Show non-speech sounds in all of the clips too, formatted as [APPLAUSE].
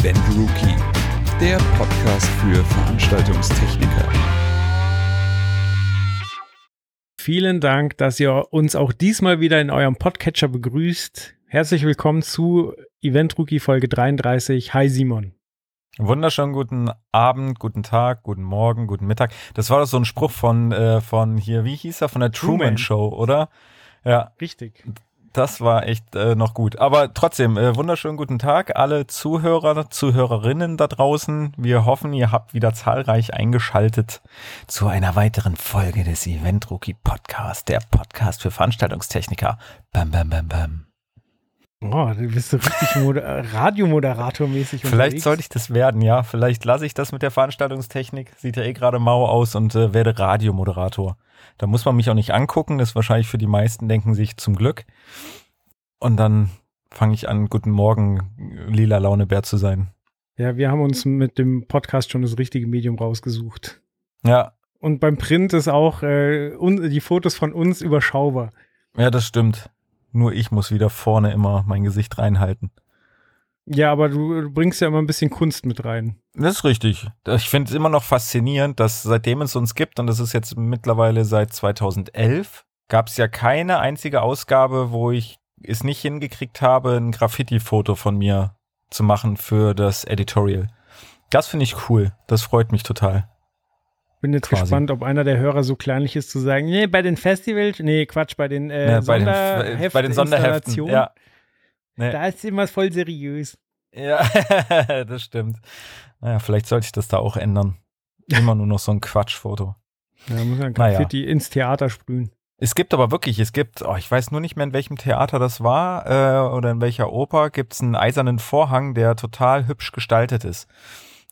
Event Rookie, der Podcast für Veranstaltungstechniker. Vielen Dank, dass ihr uns auch diesmal wieder in eurem Podcatcher begrüßt. Herzlich willkommen zu Event Rookie Folge 33. Hi Simon. Wunderschönen guten Abend, guten Tag, guten Morgen, guten Mittag. Das war doch so ein Spruch von, äh, von hier, wie hieß er, von der Truman, Truman. Show, oder? Ja, Richtig. Das war echt äh, noch gut. Aber trotzdem, äh, wunderschönen guten Tag, alle Zuhörer, Zuhörerinnen da draußen. Wir hoffen, ihr habt wieder zahlreich eingeschaltet zu einer weiteren Folge des Event Rookie Podcast, der Podcast für Veranstaltungstechniker. Bam, bam, bam, bam. Oh, du bist so richtig Moder Radiomoderator-mäßig Vielleicht sollte ich das werden, ja. Vielleicht lasse ich das mit der Veranstaltungstechnik. Sieht ja eh gerade mau aus und äh, werde Radiomoderator. Da muss man mich auch nicht angucken. Das ist wahrscheinlich für die meisten, denken sich zum Glück. Und dann fange ich an, guten Morgen, lila Launebär zu sein. Ja, wir haben uns mit dem Podcast schon das richtige Medium rausgesucht. Ja, Und beim Print ist auch äh, die Fotos von uns überschaubar. ja, das stimmt. Nur ich muss wieder vorne immer mein Gesicht reinhalten. Ja, aber du, du bringst ja immer ein bisschen Kunst mit rein. Das ist richtig. Ich finde es immer noch faszinierend, dass seitdem es uns gibt, und das ist jetzt mittlerweile seit 2011, gab es ja keine einzige Ausgabe, wo ich es nicht hingekriegt habe, ein Graffiti-Foto von mir zu machen für das Editorial. Das finde ich cool. Das freut mich total. Bin jetzt Quasi. gespannt, ob einer der Hörer so kleinlich ist zu sagen, nee, bei den Festivals, nee, Quatsch, bei den, äh, Ja, bei, den, Sonderheft bei den Sonderheften. Ja. Nee. Da ist immer voll seriös. ja, [LAUGHS] das stimmt. Naja, vielleicht sollte ich das da auch ändern. Immer nur noch so ein Quatschfoto. Da muss man Naja. Graffiti ins Theater sprühen. Es gibt aber wirklich, es gibt, oh, ich weiß nur nicht mehr, in welchem Theater das war äh, oder in welcher Oper, gibt es einen eisernen Vorhang, der total hübsch gestaltet ist.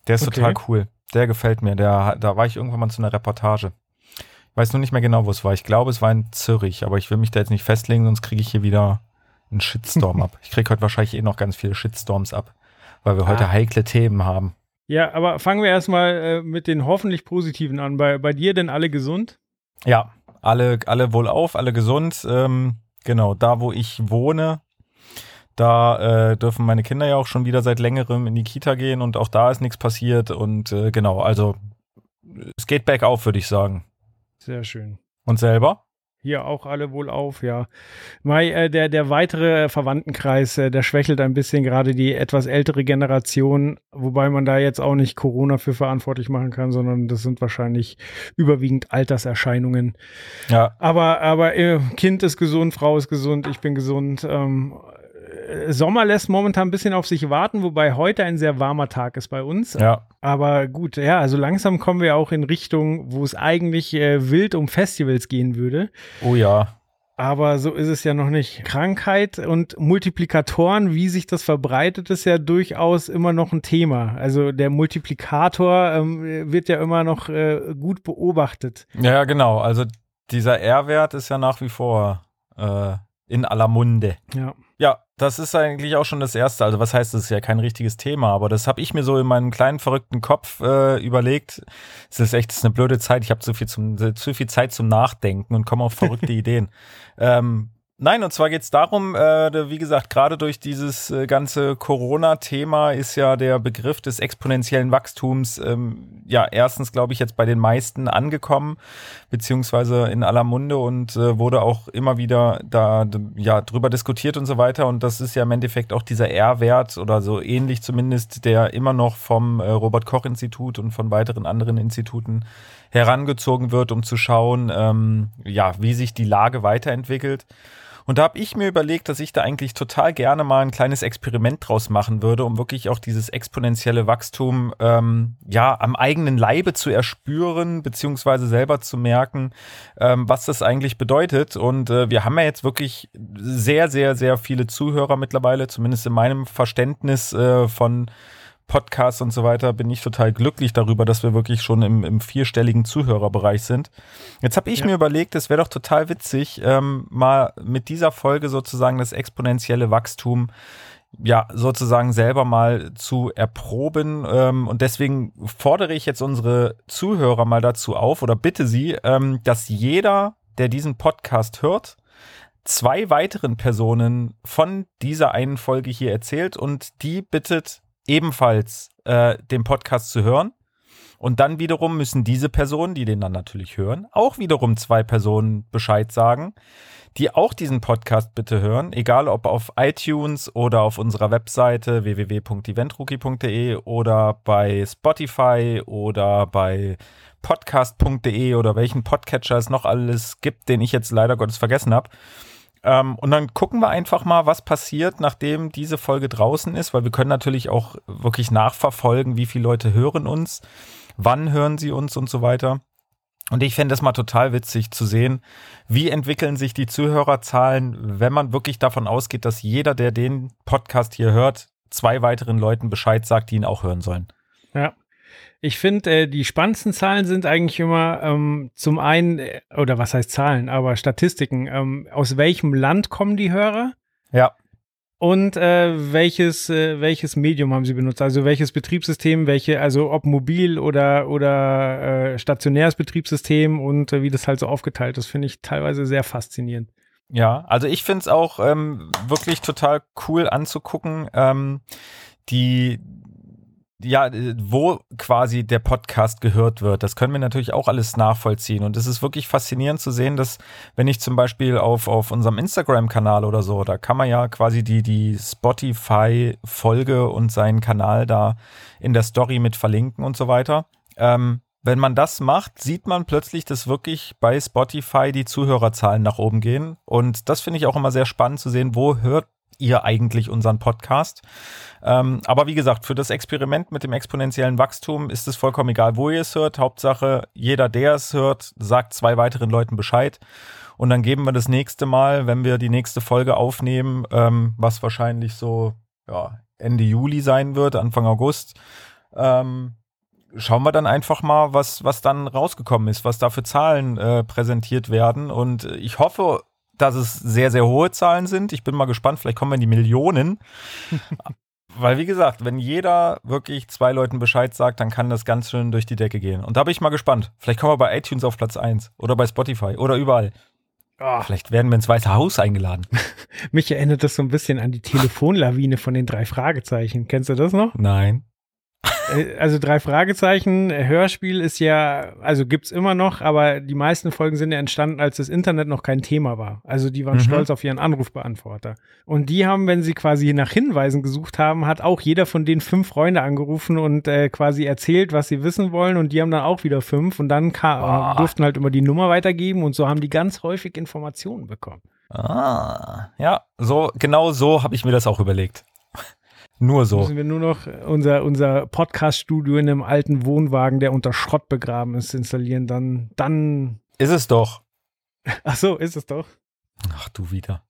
Der ist Okay. total cool. Der gefällt mir. Der, da war ich irgendwann mal zu einer Reportage. Ich weiß nur nicht mehr genau, wo es war. Ich glaube, es war in Zürich, aber ich will mich da jetzt nicht festlegen, sonst kriege ich hier wieder einen Shitstorm [LAUGHS] ab. Ich kriege heute wahrscheinlich eh noch ganz viele Shitstorms ab, weil wir heute Ah. heikle Themen haben. Ja, aber fangen wir erstmal äh, mit den hoffentlich positiven an. Bei, bei dir denn alle gesund? Ja, alle, alle wohlauf, alle gesund. Ähm, genau, da wo ich wohne, da äh, dürfen meine Kinder ja auch schon wieder seit längerem in die Kita gehen und auch da ist nichts passiert. Und äh, genau, also es geht bergauf, würde ich sagen. Sehr schön. Und selber? Hier auch alle wohl auf, ja. Mai, äh, der, der weitere Verwandtenkreis, äh, der schwächelt ein bisschen, gerade die etwas ältere Generation, wobei man da jetzt auch nicht Corona für verantwortlich machen kann, sondern das sind wahrscheinlich überwiegend Alterserscheinungen. Ja, Aber, aber äh, Kind ist gesund, Frau ist gesund, ich bin gesund. Ähm, äh, Sommer lässt momentan ein bisschen auf sich warten, wobei heute ein sehr warmer Tag ist bei uns. ja, Aber gut, ja, also langsam kommen wir auch in Richtung, wo es eigentlich äh, wild um Festivals gehen würde. oh ja. Aber so ist es ja noch nicht. Krankheit und Multiplikatoren, wie sich das verbreitet, ist ja durchaus immer noch ein Thema. Also der Multiplikator ähm, wird ja immer noch äh, gut beobachtet. Ja, ja, genau. Also dieser R-Wert ist ja nach wie vor äh, in aller Munde. Ja. Das ist eigentlich auch schon das Erste. Also was heißt, das ist ja kein richtiges Thema, aber das habe ich mir so in meinem kleinen verrückten Kopf äh, überlegt. Es ist echt das ist eine blöde Zeit. Ich habe zu viel zum zu viel Zeit zum Nachdenken und komme auf verrückte [LAUGHS] Ideen. Ähm, nein, und zwar geht es darum, äh, wie gesagt, gerade durch dieses äh, ganze Corona-Thema ist ja der Begriff des exponentiellen Wachstums ähm, ja erstens, glaube ich, jetzt bei den meisten angekommen beziehungsweise in aller Munde und äh, wurde auch immer wieder da ja drüber diskutiert und so weiter und das ist ja im Endeffekt auch dieser R-Wert oder so ähnlich zumindest, der immer noch vom äh, Robert Koch Institut und von weiteren anderen Instituten herangezogen wird, um zu schauen, ähm, ja, wie sich die Lage weiterentwickelt. Und da habe ich mir überlegt, dass ich da eigentlich total gerne mal ein kleines Experiment draus machen würde, um wirklich auch dieses exponentielle Wachstum ähm, ja am eigenen Leibe zu erspüren, beziehungsweise selber zu merken, ähm, was das eigentlich bedeutet. Und äh, wir haben ja jetzt wirklich sehr, sehr, sehr viele Zuhörer mittlerweile, zumindest in meinem Verständnis äh, von Podcasts und so weiter, bin ich total glücklich darüber, dass wir wirklich schon im, im vierstelligen Zuhörerbereich sind. Jetzt habe ich Ja. mir überlegt, es wäre doch total witzig, ähm, mal mit dieser Folge sozusagen das exponentielle Wachstum ja, sozusagen selber mal zu erproben. Ähm, und deswegen fordere ich jetzt unsere Zuhörer mal dazu auf oder bitte sie, ähm, dass jeder, der diesen Podcast hört, zwei weiteren Personen von dieser einen Folge hier erzählt und die bittet, ebenfalls äh, den Podcast zu hören. Und dann wiederum müssen diese Personen, die den dann natürlich hören, auch wiederum zwei Personen Bescheid sagen, die auch diesen Podcast bitte hören, egal ob auf iTunes oder auf unserer Webseite www.eventrookie.de oder bei Spotify oder bei podcast.de oder welchen Podcatcher es noch alles gibt, den ich jetzt leider Gottes vergessen habe. Ähm, und dann gucken wir einfach mal, was passiert, nachdem diese Folge draußen ist, weil wir können natürlich auch wirklich nachverfolgen, wie viele Leute hören uns, wann hören sie uns und so weiter. Und ich fände es mal total witzig zu sehen, wie entwickeln sich die Zuhörerzahlen, wenn man wirklich davon ausgeht, dass jeder, der den Podcast hier hört, zwei weiteren Leuten Bescheid sagt, die ihn auch hören sollen. Ja. Ich finde, äh, die spannendsten Zahlen sind eigentlich immer ähm, zum einen, äh, oder was heißt Zahlen, aber Statistiken. Ähm, aus welchem Land kommen die Hörer? Ja. Und äh, welches, äh, welches Medium haben Sie benutzt? Also welches Betriebssystem, welche, also ob mobil oder, oder äh, stationäres Betriebssystem und äh, wie das halt so aufgeteilt ist, finde ich teilweise sehr faszinierend. Ja, also ich finde es auch ähm, wirklich total cool anzugucken. Ähm, die, ja, äh, wo quasi der Podcast gehört wird. Das können wir natürlich auch alles nachvollziehen. Und es ist wirklich faszinierend zu sehen, dass wenn ich zum Beispiel auf, auf unserem Instagram-Kanal oder so, da kann man ja quasi die, die Spotify-Folge und seinen Kanal da in der Story mit verlinken und so weiter. Ähm, wenn man das macht, sieht man plötzlich, dass wirklich bei Spotify die Zuhörerzahlen nach oben gehen. Und das finde ich auch immer sehr spannend zu sehen, wo hört ihr eigentlich unseren Podcast. Ähm, aber wie gesagt, für das Experiment mit dem exponentiellen Wachstum ist es vollkommen egal, wo ihr es hört. Hauptsache, jeder, der es hört, sagt zwei weiteren Leuten Bescheid. Und dann geben wir das nächste Mal, wenn wir die nächste Folge aufnehmen, ähm, was wahrscheinlich so ja, Ende Juli sein wird, Anfang August, ähm, schauen wir dann einfach mal, was, was dann rausgekommen ist, was da für Zahlen äh, präsentiert werden. Und ich hoffe dass es sehr, sehr hohe Zahlen sind. Ich bin mal gespannt, vielleicht kommen wir in die Millionen. [LAUGHS] Weil, wie gesagt, wenn jeder wirklich zwei Leuten Bescheid sagt, dann kann das ganz schön durch die Decke gehen. Und da bin ich mal gespannt. Vielleicht kommen wir bei iTunes auf Platz 1 oder bei Spotify oder überall. Oh. Vielleicht werden wir ins Weiße Haus eingeladen. [LAUGHS] Mich erinnert das so ein bisschen an die Telefonlawine von den drei Fragezeichen. Kennst du das noch? Nein. Äh, also drei Fragezeichen, Hörspiel ist ja, also gibt's immer noch, aber die meisten Folgen sind ja entstanden, als das Internet noch kein Thema war. Also die waren mhm. stolz auf ihren Anrufbeantworter. Und die haben, wenn sie quasi nach Hinweisen gesucht haben, hat auch jeder von den fünf Freunde angerufen und äh, quasi erzählt, was sie wissen wollen und die haben dann auch wieder fünf und dann kam, äh, durften halt immer die Nummer weitergeben und so haben die ganz häufig Informationen bekommen. Ah, ja, so genau so habe ich mir das auch überlegt. Nur so. Müssen wir nur noch unser, unser Podcast-Studio in einem alten Wohnwagen, der unter Schrott begraben ist, installieren. Dann, dann. Ist es doch. [LAUGHS] Ach so, ist es doch. Ach, du wieder.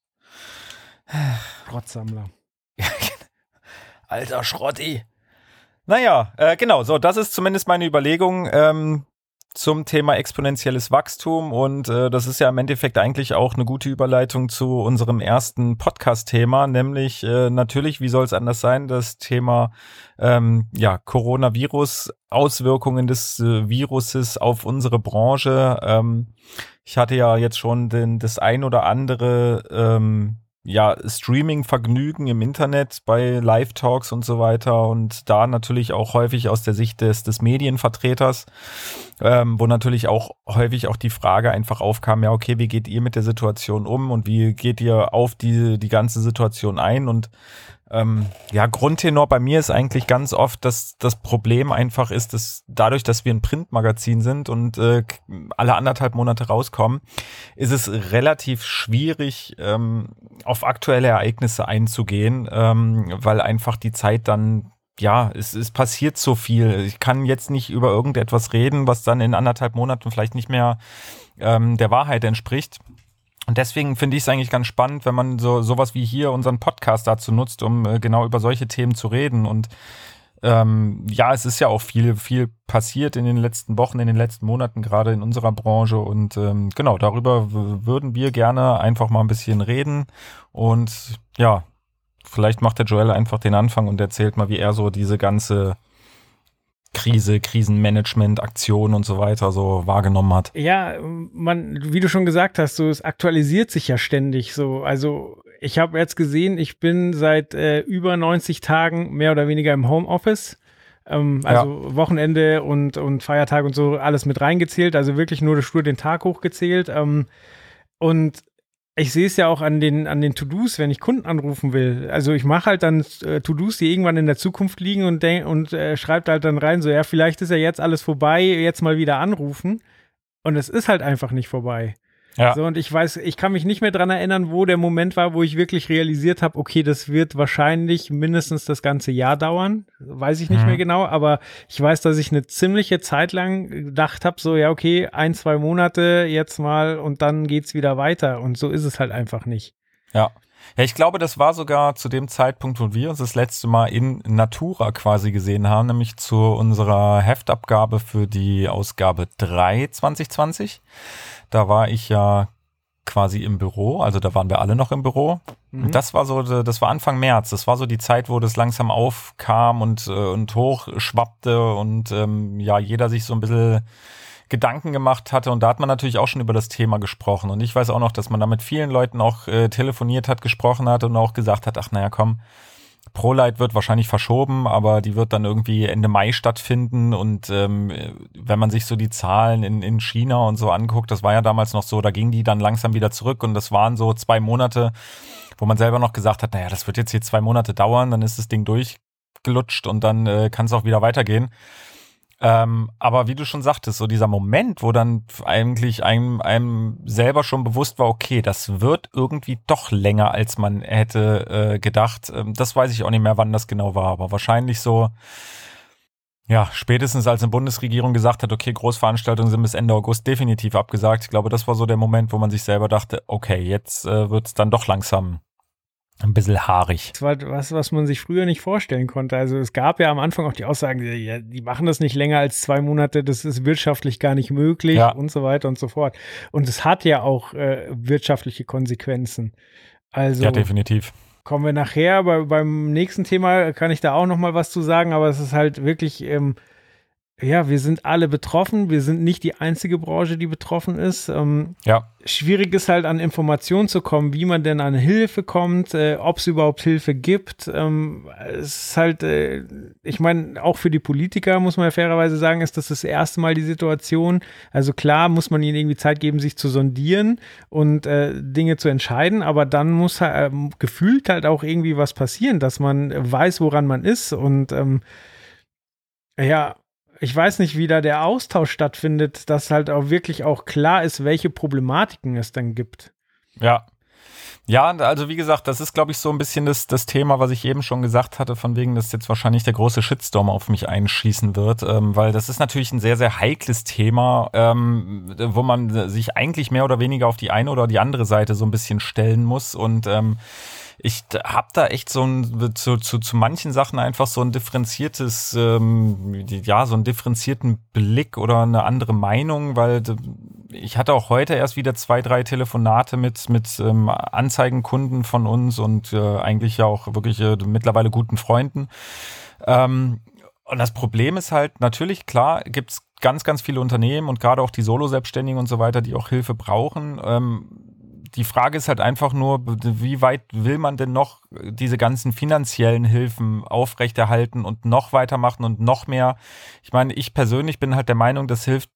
[SIGHS] Schrottsammler. [LAUGHS] Alter Schrotti. Naja, äh, genau, so, das ist zumindest meine Überlegung. Ähm, zum Thema exponentielles Wachstum und äh, das ist ja im Endeffekt eigentlich auch eine gute Überleitung zu unserem ersten Podcast-Thema, nämlich äh, natürlich, wie soll es anders sein, das Thema ähm, ja Coronavirus, Auswirkungen des äh, Viruses auf unsere Branche. Ähm, ich hatte ja jetzt schon den, das ein oder andere ähm, ja, Streaming-Vergnügen im Internet bei Live-Talks und so weiter und da natürlich auch häufig aus der Sicht des, des Medienvertreters, ähm, wo natürlich auch häufig auch die Frage einfach aufkam, ja, okay, wie geht ihr mit der Situation um und wie geht ihr auf die, die ganze Situation ein? Und ähm, ja, Grundtenor bei mir ist eigentlich ganz oft, dass das Problem einfach ist, dass dadurch, dass wir ein Printmagazin sind und äh, alle anderthalb Monate rauskommen, ist es relativ schwierig, ähm, auf aktuelle Ereignisse einzugehen, ähm, weil einfach die Zeit dann ja, es, es passiert so viel. Ich kann jetzt nicht über irgendetwas reden, was dann in anderthalb Monaten vielleicht nicht mehr ähm, der Wahrheit entspricht. Und deswegen finde ich es eigentlich ganz spannend, wenn man so sowas wie hier unseren Podcast dazu nutzt, um äh, genau über solche Themen zu reden. Und ähm, ja, es ist ja auch viel, viel passiert in den letzten Wochen, in den letzten Monaten, gerade in unserer Branche. Und ähm, genau, darüber würden wir gerne einfach mal ein bisschen reden. Und ja, vielleicht macht der Joel einfach den Anfang und erzählt mal, wie er so diese ganze Krise, Krisenmanagement, Aktion und so weiter so wahrgenommen hat. Ja, man, wie du schon gesagt hast, so es aktualisiert sich ja ständig so. Also ich habe jetzt gesehen, ich bin seit äh, über 90 Tagen mehr oder weniger im Homeoffice. Ähm, also ja. Wochenende und, und Feiertag und so alles mit reingezählt. Also wirklich nur stur den Tag hochgezählt. Ähm, und ich sehe es ja auch an den, an den To-Dos, wenn ich Kunden anrufen will. Also ich mache halt dann äh, To-Dos, die irgendwann in der Zukunft liegen und, und äh, schreibt halt dann rein, so ja, vielleicht ist ja jetzt alles vorbei, jetzt mal wieder anrufen. Und es ist halt einfach nicht vorbei. Ja. So, und ich weiß, ich kann mich nicht mehr dran erinnern, wo der Moment war, wo ich wirklich realisiert habe, okay, das wird wahrscheinlich mindestens das ganze Jahr dauern. Weiß ich nicht mhm. mehr genau, aber ich weiß, dass ich eine ziemliche Zeit lang gedacht habe, so, ja, okay, ein, zwei Monate jetzt mal und dann geht's wieder weiter. Und so ist es halt einfach nicht. Ja. Ja, ich glaube, das war sogar zu dem Zeitpunkt, wo wir uns das letzte Mal in Natura quasi gesehen haben, nämlich zu unserer Heftabgabe für die Ausgabe 3 2020. Da war ich ja quasi im Büro, also da waren wir alle noch im Büro. Mhm. Und das war so, das war Anfang März. Das war so die Zeit, wo das langsam aufkam und, äh, und hochschwappte und ähm, ja, jeder sich so ein bisschen Gedanken gemacht hatte. Und da hat man natürlich auch schon über das Thema gesprochen. Und ich weiß auch noch, dass man da mit vielen Leuten auch äh, telefoniert hat, gesprochen hat und auch gesagt hat, ach naja, komm, ProLight wird wahrscheinlich verschoben, aber die wird dann irgendwie Ende Mai stattfinden. Und ähm, wenn man sich so die Zahlen in, in China und so anguckt, das war ja damals noch so, da ging die dann langsam wieder zurück und das waren so zwei Monate, wo man selber noch gesagt hat, naja, das wird jetzt hier zwei Monate dauern, dann ist das Ding durchgelutscht und dann äh, kann es auch wieder weitergehen. Ähm, aber wie du schon sagtest, so dieser Moment, wo dann eigentlich einem, einem selber schon bewusst war, okay, das wird irgendwie doch länger, als man hätte äh, gedacht. Ähm, das weiß ich auch nicht mehr, wann das genau war, aber wahrscheinlich so, ja, spätestens als eine Bundesregierung gesagt hat, okay, Großveranstaltungen sind bis Ende August definitiv abgesagt. Ich glaube, das war so der Moment, wo man sich selber dachte, okay, jetzt äh, wird es dann doch langsam ein bisschen haarig. Das war was, was man sich früher nicht vorstellen konnte. Also es gab ja am Anfang auch die Aussagen, die, die machen das nicht länger als zwei Monate, das ist wirtschaftlich gar nicht möglich ja. und so weiter und so fort. Und es hat ja auch äh, wirtschaftliche Konsequenzen. Also ja, definitiv. Kommen wir nachher, bei, beim nächsten Thema kann ich da auch noch mal was zu sagen, aber es ist halt wirklich ähm, ja, wir sind alle betroffen. Wir sind nicht die einzige Branche, die betroffen ist. Ähm, ja. Schwierig ist halt an Informationen zu kommen, wie man denn an Hilfe kommt, äh, ob es überhaupt Hilfe gibt. Ähm, es ist halt, äh, ich meine, auch für die Politiker muss man ja fairerweise sagen, ist das das erste Mal die Situation. Also klar muss man ihnen irgendwie Zeit geben, sich zu sondieren und äh, Dinge zu entscheiden, aber dann muss halt, gefühlt halt auch irgendwie was passieren, dass man weiß, woran man ist und ähm, ja, ich weiß nicht, wie da der Austausch stattfindet, dass halt auch wirklich auch klar ist, welche Problematiken es dann gibt. Ja. Ja, also wie gesagt, das ist, glaube ich, so ein bisschen das, das Thema, was ich eben schon gesagt hatte, von wegen, dass jetzt wahrscheinlich der große Shitstorm auf mich einschießen wird, ähm, weil das ist natürlich ein sehr, sehr heikles Thema, ähm, wo man sich eigentlich mehr oder weniger auf die eine oder die andere Seite so ein bisschen stellen muss und ähm, ich habe da echt so ein, zu, zu, zu manchen Sachen einfach so ein differenziertes, ähm, ja, so einen differenzierten Blick oder eine andere Meinung, weil ich hatte auch heute erst wieder zwei, drei Telefonate mit, mit ähm, Anzeigenkunden von uns und äh, eigentlich ja auch wirklich äh, mittlerweile guten Freunden. Ähm, und das Problem ist halt, natürlich, klar, gibt's ganz, ganz viele Unternehmen und gerade auch die Solo-Selbstständigen und so weiter, die auch Hilfe brauchen. Ähm, die Frage ist halt einfach nur, wie weit will man denn noch diese ganzen finanziellen Hilfen aufrechterhalten und noch weitermachen und noch mehr? Ich meine, ich persönlich bin halt der Meinung, das hilft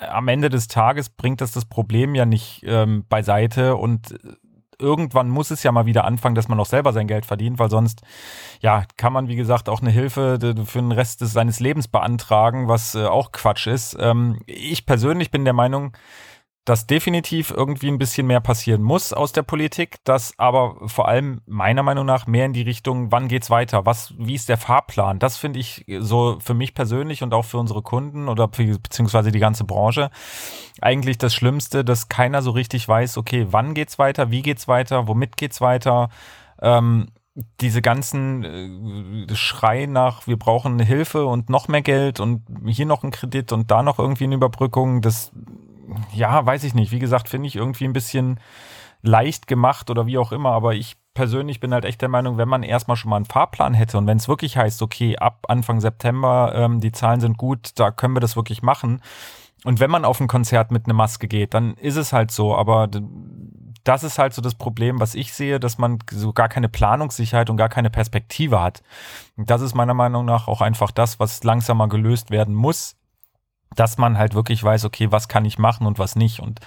am Ende des Tages bringt das das Problem ja nicht ähm, beiseite und irgendwann muss es ja mal wieder anfangen, dass man auch selber sein Geld verdient, weil sonst, ja, kann man, wie gesagt, auch eine Hilfe für den Rest des, seines Lebens beantragen, was äh, auch Quatsch ist. Ähm, ich persönlich bin der Meinung, dass definitiv irgendwie ein bisschen mehr passieren muss aus der Politik, dass aber vor allem meiner Meinung nach mehr in die Richtung, wann geht's weiter, was, wie ist der Fahrplan? Das finde ich so für mich persönlich und auch für unsere Kunden oder beziehungsweise die ganze Branche eigentlich das Schlimmste, dass keiner so richtig weiß, okay, wann geht's weiter, wie geht's weiter, womit geht's weiter. Ähm, diese ganzen äh, Schrei nach, wir brauchen Hilfe und noch mehr Geld und hier noch ein Kredit und da noch irgendwie eine Überbrückung, das ja, weiß ich nicht. Wie gesagt, finde ich irgendwie ein bisschen leicht gemacht oder wie auch immer, aber ich persönlich bin halt echt der Meinung, wenn man erstmal schon mal einen Fahrplan hätte und wenn es wirklich heißt, okay, ab Anfang September, ähm, die Zahlen sind gut, da können wir das wirklich machen. Und wenn man auf ein Konzert mit einer Maske geht, dann ist es halt so, aber das ist halt so das Problem, was ich sehe, dass man so gar keine Planungssicherheit und gar keine Perspektive hat. Und das ist meiner Meinung nach auch einfach das, was langsamer gelöst werden muss, dass man halt wirklich weiß, okay, was kann ich machen und was nicht. Und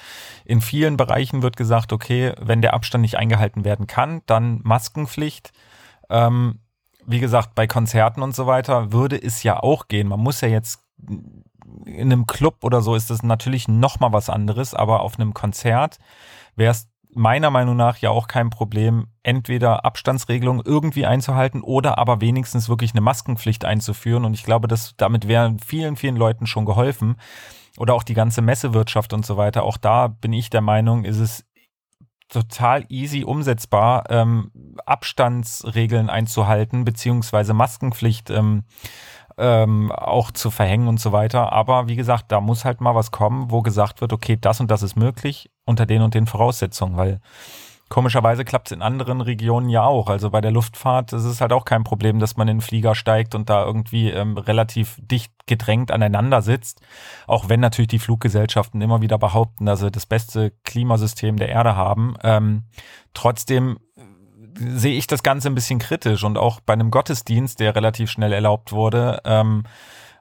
in vielen Bereichen wird gesagt, okay, wenn der Abstand nicht eingehalten werden kann, dann Maskenpflicht. Ähm, wie gesagt, bei Konzerten und so weiter würde es ja auch gehen. Man muss ja jetzt in einem Club oder so ist das natürlich noch mal was anderes, aber auf einem Konzert wäre es meiner Meinung nach ja auch kein Problem, entweder Abstandsregelungen irgendwie einzuhalten oder aber wenigstens wirklich eine Maskenpflicht einzuführen. Und ich glaube, dass damit wären vielen, vielen Leuten schon geholfen. Oder auch die ganze Messewirtschaft und so weiter. Auch da bin ich der Meinung, ist es total easy umsetzbar, ähm, Abstandsregeln einzuhalten, beziehungsweise Maskenpflicht ähm, ähm, auch zu verhängen und so weiter. Aber wie gesagt, da muss halt mal was kommen, wo gesagt wird, okay, das und das ist möglich unter den und den Voraussetzungen, weil komischerweise klappt es in anderen Regionen ja auch. Also bei der Luftfahrt ist es halt auch kein Problem, dass man in den Flieger steigt und da irgendwie ähm, relativ dicht gedrängt aneinander sitzt. Auch wenn natürlich die Fluggesellschaften immer wieder behaupten, dass sie das beste Klimasystem der Erde haben. Ähm, trotzdem sehe ich das Ganze ein bisschen kritisch und auch bei einem Gottesdienst, der relativ schnell erlaubt wurde, ähm,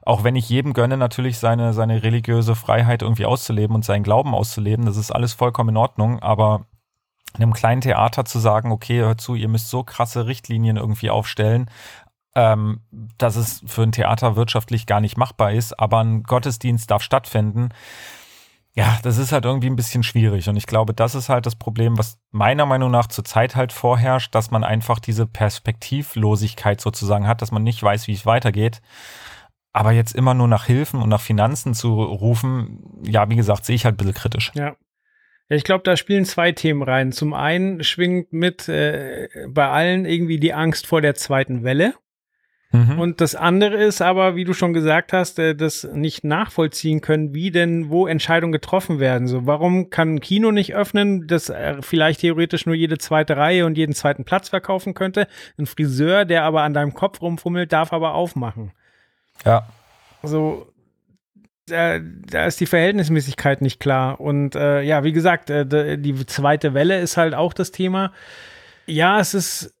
auch wenn ich jedem gönne, natürlich seine, seine religiöse Freiheit irgendwie auszuleben und seinen Glauben auszuleben, das ist alles vollkommen in Ordnung, aber einem kleinen Theater zu sagen, okay, hört zu, ihr müsst so krasse Richtlinien irgendwie aufstellen, ähm, dass es für ein Theater wirtschaftlich gar nicht machbar ist, aber ein Gottesdienst darf stattfinden ja, das ist halt irgendwie ein bisschen schwierig. Und ich glaube, das ist halt das Problem, was meiner Meinung nach zurzeit halt vorherrscht, dass man einfach diese Perspektivlosigkeit sozusagen hat, dass man nicht weiß, wie es weitergeht. Aber jetzt immer nur nach Hilfen und nach Finanzen zu rufen, ja, wie gesagt, sehe ich halt ein bisschen kritisch. Ja. Ja, ich glaube, da spielen zwei Themen rein. Zum einen schwingt mit äh, bei allen irgendwie die Angst vor der zweiten Welle. Mhm. Und das andere ist aber, wie du schon gesagt hast, äh, das nicht nachvollziehen können, wie denn wo Entscheidungen getroffen werden. So, warum kann ein Kino nicht öffnen, das äh, vielleicht theoretisch nur jede zweite Reihe und jeden zweiten Platz verkaufen könnte? Ein Friseur, der aber an deinem Kopf rumfummelt, darf aber aufmachen. Ja. So, da, da ist die Verhältnismäßigkeit nicht klar. Und äh, ja, wie gesagt, äh, die zweite Welle ist halt auch das Thema. Ja, es ist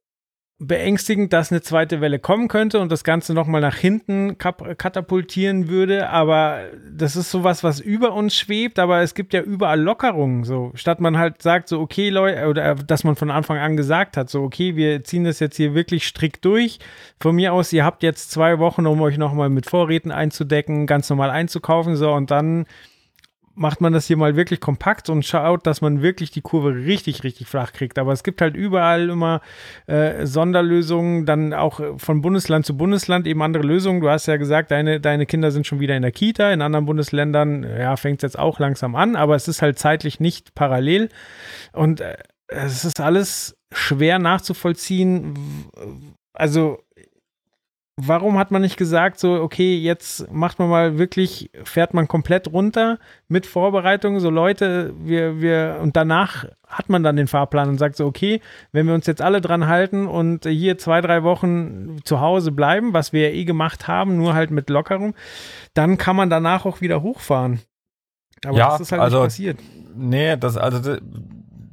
beängstigend, dass eine zweite Welle kommen könnte und das Ganze nochmal nach hinten katapultieren würde. Aber das ist sowas, was über uns schwebt, aber es gibt ja überall Lockerungen. So, statt man halt sagt, so, okay, Leute, oder dass man von Anfang an gesagt hat, so, okay, wir ziehen das jetzt hier wirklich strikt durch. Von mir aus, ihr habt jetzt zwei Wochen, um euch nochmal mit Vorräten einzudecken, ganz normal einzukaufen, so, und dann macht man das hier mal wirklich kompakt und schaut, dass man wirklich die Kurve richtig, richtig flach kriegt. Aber es gibt halt überall immer äh, Sonderlösungen, dann auch von Bundesland zu Bundesland eben andere Lösungen. Du hast ja gesagt, deine, deine Kinder sind schon wieder in der Kita. In anderen Bundesländern, ja, fängt es jetzt auch langsam an, aber es ist halt zeitlich nicht parallel. Und äh, es ist alles schwer nachzuvollziehen. Also warum hat man nicht gesagt, so, okay, jetzt macht man mal wirklich, fährt man komplett runter mit Vorbereitung, so Leute, wir, wir, und danach hat man dann den Fahrplan und sagt so, okay, wenn wir uns jetzt alle dran halten und hier zwei, drei Wochen zu Hause bleiben, was wir ja eh gemacht haben, nur halt mit Lockerung, dann kann man danach auch wieder hochfahren. Aber ja, das ist halt also, nicht passiert. Nee, das, also,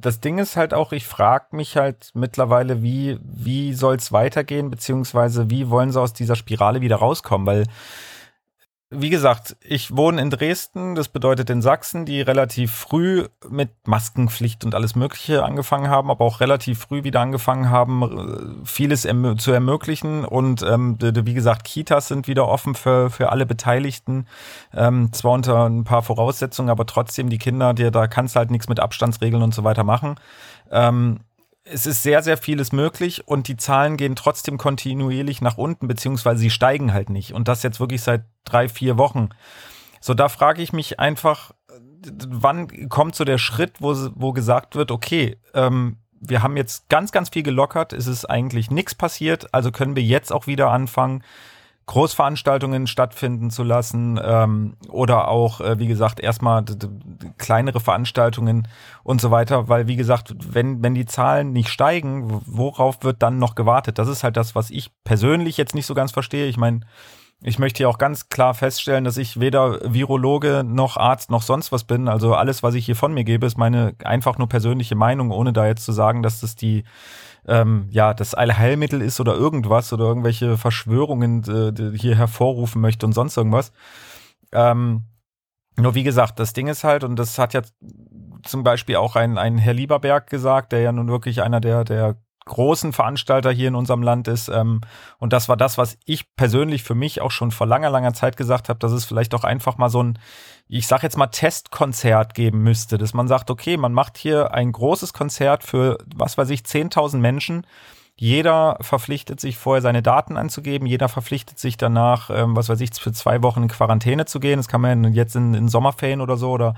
das Ding ist halt auch, ich frage mich halt mittlerweile, wie, wie soll es weitergehen, beziehungsweise wie wollen sie aus dieser Spirale wieder rauskommen, weil wie gesagt, ich wohne in Dresden, das bedeutet in Sachsen, die relativ früh mit Maskenpflicht und alles Mögliche angefangen haben, aber auch relativ früh wieder angefangen haben, äh, vieles zu ermöglichen. Und ähm, wie gesagt, Kitas sind wieder offen für, für alle Beteiligten. Ähm, zwar unter ein paar Voraussetzungen, aber trotzdem die Kinder, die, da kannst du halt nichts mit Abstandsregeln und so weiter machen. Ähm, es ist sehr, sehr vieles möglich und die Zahlen gehen trotzdem kontinuierlich nach unten, beziehungsweise sie steigen halt nicht. Und das jetzt wirklich seit drei, vier Wochen. So, da frage ich mich einfach, wann kommt so der Schritt, wo, wo gesagt wird, okay, ähm, wir haben jetzt ganz, ganz viel gelockert, es ist eigentlich nichts passiert, also können wir jetzt auch wieder anfangen, Großveranstaltungen stattfinden zu lassen ähm, oder auch, äh, wie gesagt, erstmal kleinere Veranstaltungen und so weiter, weil, wie gesagt, wenn, wenn die Zahlen nicht steigen, worauf wird dann noch gewartet? Das ist halt das, was ich persönlich jetzt nicht so ganz verstehe. Ich meine, ich möchte hier auch ganz klar feststellen, dass ich weder Virologe noch Arzt noch sonst was bin. Also alles, was ich hier von mir gebe, ist meine einfach nur persönliche Meinung, ohne da jetzt zu sagen, dass das die ähm, ja das Allheilmittel ist oder irgendwas oder irgendwelche Verschwörungen äh, hier hervorrufen möchte und sonst irgendwas. Ähm, nur wie gesagt, das Ding ist halt, und das hat ja zum Beispiel auch ein, ein Herr Lieberberg gesagt, der ja nun wirklich einer der, der großen Veranstalter hier in unserem Land ist. Ähm, und das war das, was ich persönlich für mich auch schon vor langer, langer Zeit gesagt habe, dass es vielleicht auch einfach mal so ein, ich sag jetzt mal, Testkonzert geben müsste, dass man sagt, okay, man macht hier ein großes Konzert für, was weiß ich, 10.000 Menschen. Jeder verpflichtet sich vorher seine Daten anzugeben, jeder verpflichtet sich danach, ähm, was weiß ich, für zwei Wochen in Quarantäne zu gehen. Das kann man jetzt in, in Sommerferien oder so oder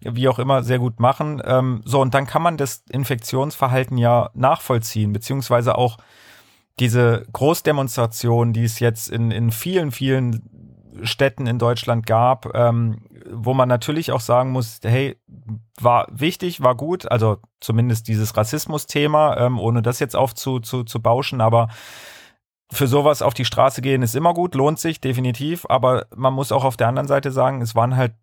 wie auch immer sehr gut machen. Ähm, so, und dann kann man das Infektionsverhalten ja nachvollziehen, beziehungsweise auch diese Großdemonstration, die es jetzt in, in vielen, vielen Städten in Deutschland gab, ähm, wo man natürlich auch sagen muss, hey, war wichtig, war gut, also zumindest dieses Rassismus-Thema, ähm, ohne das jetzt aufzubauschen, zu, bauschen, aber für sowas auf die Straße gehen ist immer gut, lohnt sich definitiv, aber man muss auch auf der anderen Seite sagen, es waren halt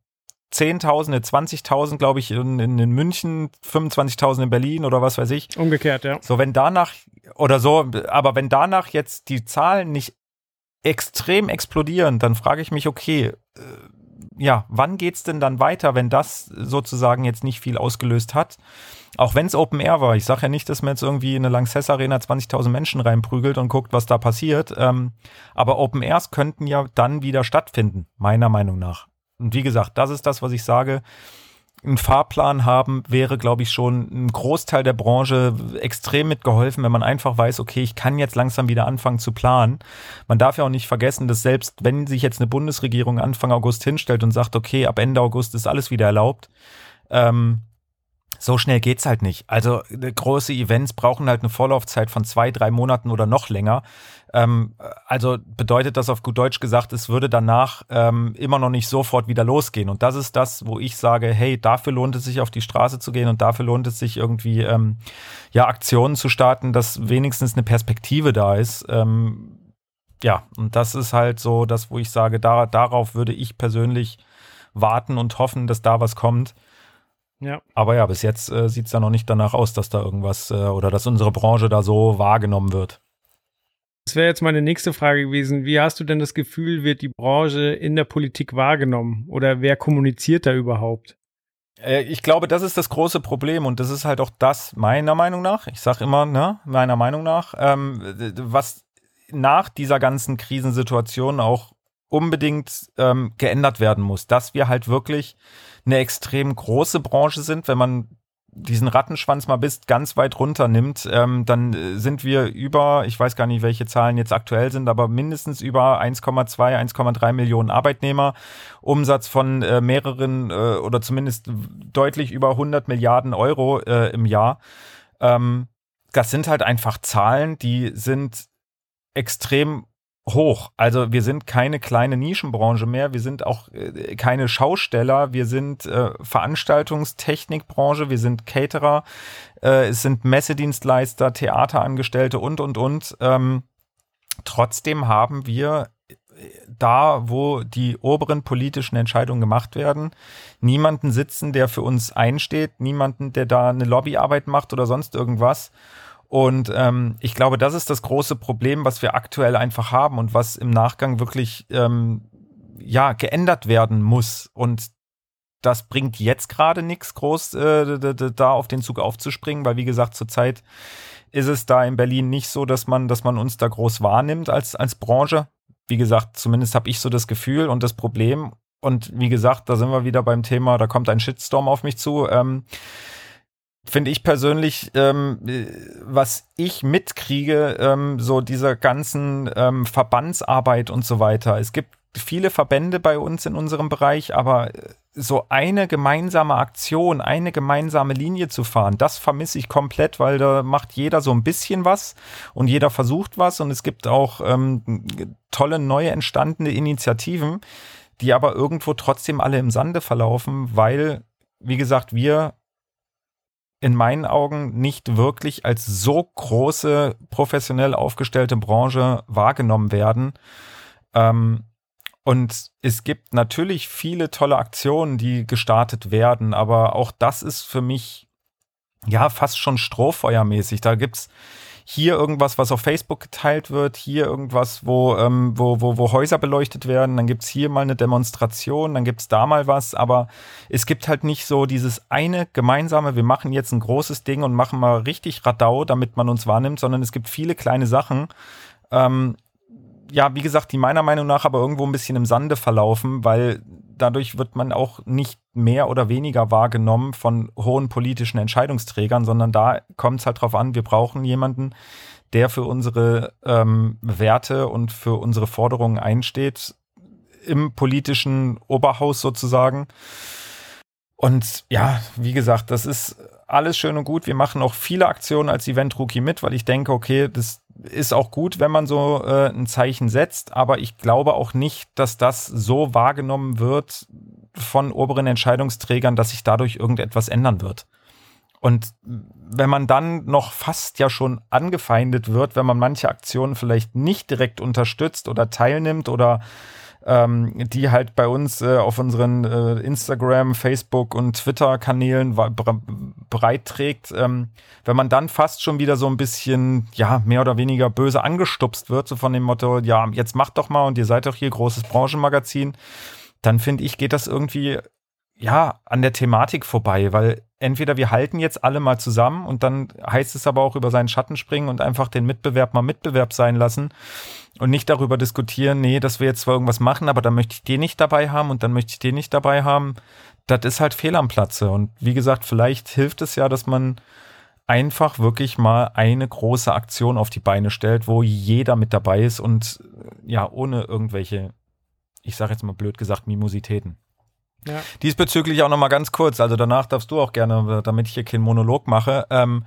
Zehntausende, 20.000, glaube ich, in, in, in München, 25.000 in Berlin oder was weiß ich. Umgekehrt, ja. So, wenn danach, oder so, aber wenn danach jetzt die Zahlen nicht extrem explodieren, dann frage ich mich, okay, äh, ja, wann geht's denn dann weiter, wenn das sozusagen jetzt nicht viel ausgelöst hat? Auch wenn es Open Air war. Ich sage ja nicht, dass man jetzt irgendwie in eine Lanxess Arena 20.000 Menschen reinprügelt und guckt, was da passiert. Ähm, aber Open Airs könnten ja dann wieder stattfinden, meiner Meinung nach. Und wie gesagt, das ist das, was ich sage. Ein Fahrplan haben wäre, glaube ich, schon ein Großteil der Branche extrem mitgeholfen, wenn man einfach weiß, okay, ich kann jetzt langsam wieder anfangen zu planen. Man darf ja auch nicht vergessen, dass selbst wenn sich jetzt eine Bundesregierung Anfang August hinstellt und sagt, okay, ab Ende August ist alles wieder erlaubt, ähm, so schnell geht's halt nicht. Also äh, große Events brauchen halt eine Vorlaufzeit von zwei, drei Monaten oder noch länger. Ähm, also bedeutet das auf gut Deutsch gesagt, es würde danach ähm, immer noch nicht sofort wieder losgehen. Und das ist das, wo ich sage, hey, dafür lohnt es sich auf die Straße zu gehen und dafür lohnt es sich irgendwie ähm, ja Aktionen zu starten, dass wenigstens eine Perspektive da ist. Ähm, ja, und das ist halt so das, wo ich sage, da, darauf würde ich persönlich warten und hoffen, dass da was kommt. Ja. Aber ja, bis jetzt äh, sieht es ja noch nicht danach aus, dass da irgendwas äh, oder dass unsere Branche da so wahrgenommen wird. Das wäre jetzt meine nächste Frage gewesen. Wie hast du denn das Gefühl, wird die Branche in der Politik wahrgenommen? Oder wer kommuniziert da überhaupt? Äh, ich glaube, das ist das große Problem und das ist halt auch das meiner Meinung nach. Ich sage immer, ne, meiner Meinung nach, ähm, was nach dieser ganzen Krisensituation auch unbedingt ähm, geändert werden muss, dass wir halt wirklich eine extrem große Branche sind. Wenn man diesen Rattenschwanz mal bis ganz weit runter nimmt, ähm, dann äh, sind wir über, ich weiß gar nicht, welche Zahlen jetzt aktuell sind, aber mindestens über 1,2, 1,3 Millionen Arbeitnehmer, Umsatz von äh, mehreren äh, oder zumindest deutlich über 100 Milliarden Euro äh, im Jahr. Ähm, das sind halt einfach Zahlen, die sind extrem hoch. Also wir sind keine kleine Nischenbranche mehr, wir sind auch äh, keine Schausteller, wir sind äh, Veranstaltungstechnikbranche, wir sind Caterer, äh, es sind Messedienstleister, Theaterangestellte und, und, und. Ähm, trotzdem haben wir äh, da, wo die oberen politischen Entscheidungen gemacht werden, niemanden sitzen, der für uns einsteht, niemanden, der da eine Lobbyarbeit macht oder sonst irgendwas. Und ähm, ich glaube, das ist das große Problem, was wir aktuell einfach haben und was im Nachgang wirklich ähm, ja geändert werden muss. Und das bringt jetzt gerade nichts groß, äh, da auf den Zug aufzuspringen, weil wie gesagt, zurzeit ist es da in Berlin nicht so, dass man, dass man uns da groß wahrnimmt als, als Branche. Wie gesagt, zumindest habe ich so das Gefühl und das Problem. Und wie gesagt, da sind wir wieder beim Thema, da kommt ein Shitstorm auf mich zu. Ähm, finde ich persönlich, ähm, was ich mitkriege, ähm, so dieser ganzen ähm, Verbandsarbeit und so weiter. Es gibt viele Verbände bei uns in unserem Bereich, aber äh, so eine gemeinsame Aktion, eine gemeinsame Linie zu fahren, das vermisse ich komplett, weil da macht jeder so ein bisschen was und jeder versucht was und es gibt auch ähm, tolle neue entstandene Initiativen, die aber irgendwo trotzdem alle im Sande verlaufen, weil, wie gesagt, wir in meinen Augen nicht wirklich als so große professionell aufgestellte Branche wahrgenommen werden. Ähm, Und es gibt natürlich viele tolle Aktionen, die gestartet werden, aber auch das ist für mich ja fast schon strohfeuermäßig. Da gibt's hier irgendwas, was auf Facebook geteilt wird, hier irgendwas, wo, ähm, wo, wo, wo Häuser beleuchtet werden, dann gibt's hier mal eine Demonstration, dann gibt's da mal was, aber es gibt halt nicht so dieses eine gemeinsame, wir machen jetzt ein großes Ding und machen mal richtig Radau, damit man uns wahrnimmt, sondern es gibt viele kleine Sachen. Ähm, ja, wie gesagt, die meiner Meinung nach aber irgendwo ein bisschen im Sande verlaufen, weil dadurch wird man auch nicht mehr oder weniger wahrgenommen von hohen politischen Entscheidungsträgern, sondern da kommt es halt drauf an, wir brauchen jemanden, der für unsere ähm, Werte und für unsere Forderungen einsteht, im politischen Oberhaus sozusagen. Und ja, wie gesagt, das ist alles schön und gut. Wir machen auch viele Aktionen als Event-Rookie mit, weil ich denke, okay, das ist auch gut, wenn man so äh, ein Zeichen setzt, aber ich glaube auch nicht, dass das so wahrgenommen wird von oberen Entscheidungsträgern, dass sich dadurch irgendetwas ändern wird. Und wenn man dann noch fast ja schon angefeindet wird, wenn man manche Aktionen vielleicht nicht direkt unterstützt oder teilnimmt oder ähm, die halt bei uns äh, auf unseren äh, Instagram, Facebook und Twitter-Kanälen breit trägt, ähm, wenn man dann fast schon wieder so ein bisschen, ja, mehr oder weniger böse angestupst wird, so von dem Motto, ja, jetzt macht doch mal und ihr seid doch hier großes Branchenmagazin, dann finde ich, geht das irgendwie ja, an der Thematik vorbei, weil entweder wir halten jetzt alle mal zusammen und dann heißt es aber auch über seinen Schatten springen und einfach den Mitbewerb mal Mitbewerb sein lassen und nicht darüber diskutieren, nee, dass wir jetzt zwar irgendwas machen, aber dann möchte ich den nicht dabei haben und dann möchte ich den nicht dabei haben. Das ist halt fehl am Platze. Und wie gesagt, vielleicht hilft es ja, dass man einfach wirklich mal eine große Aktion auf die Beine stellt, wo jeder mit dabei ist und ja, ohne irgendwelche, ich sage jetzt mal blöd gesagt, Mimositäten. Ja. Diesbezüglich auch noch mal ganz kurz, also danach darfst du auch gerne, damit ich hier keinen Monolog mache. Ähm,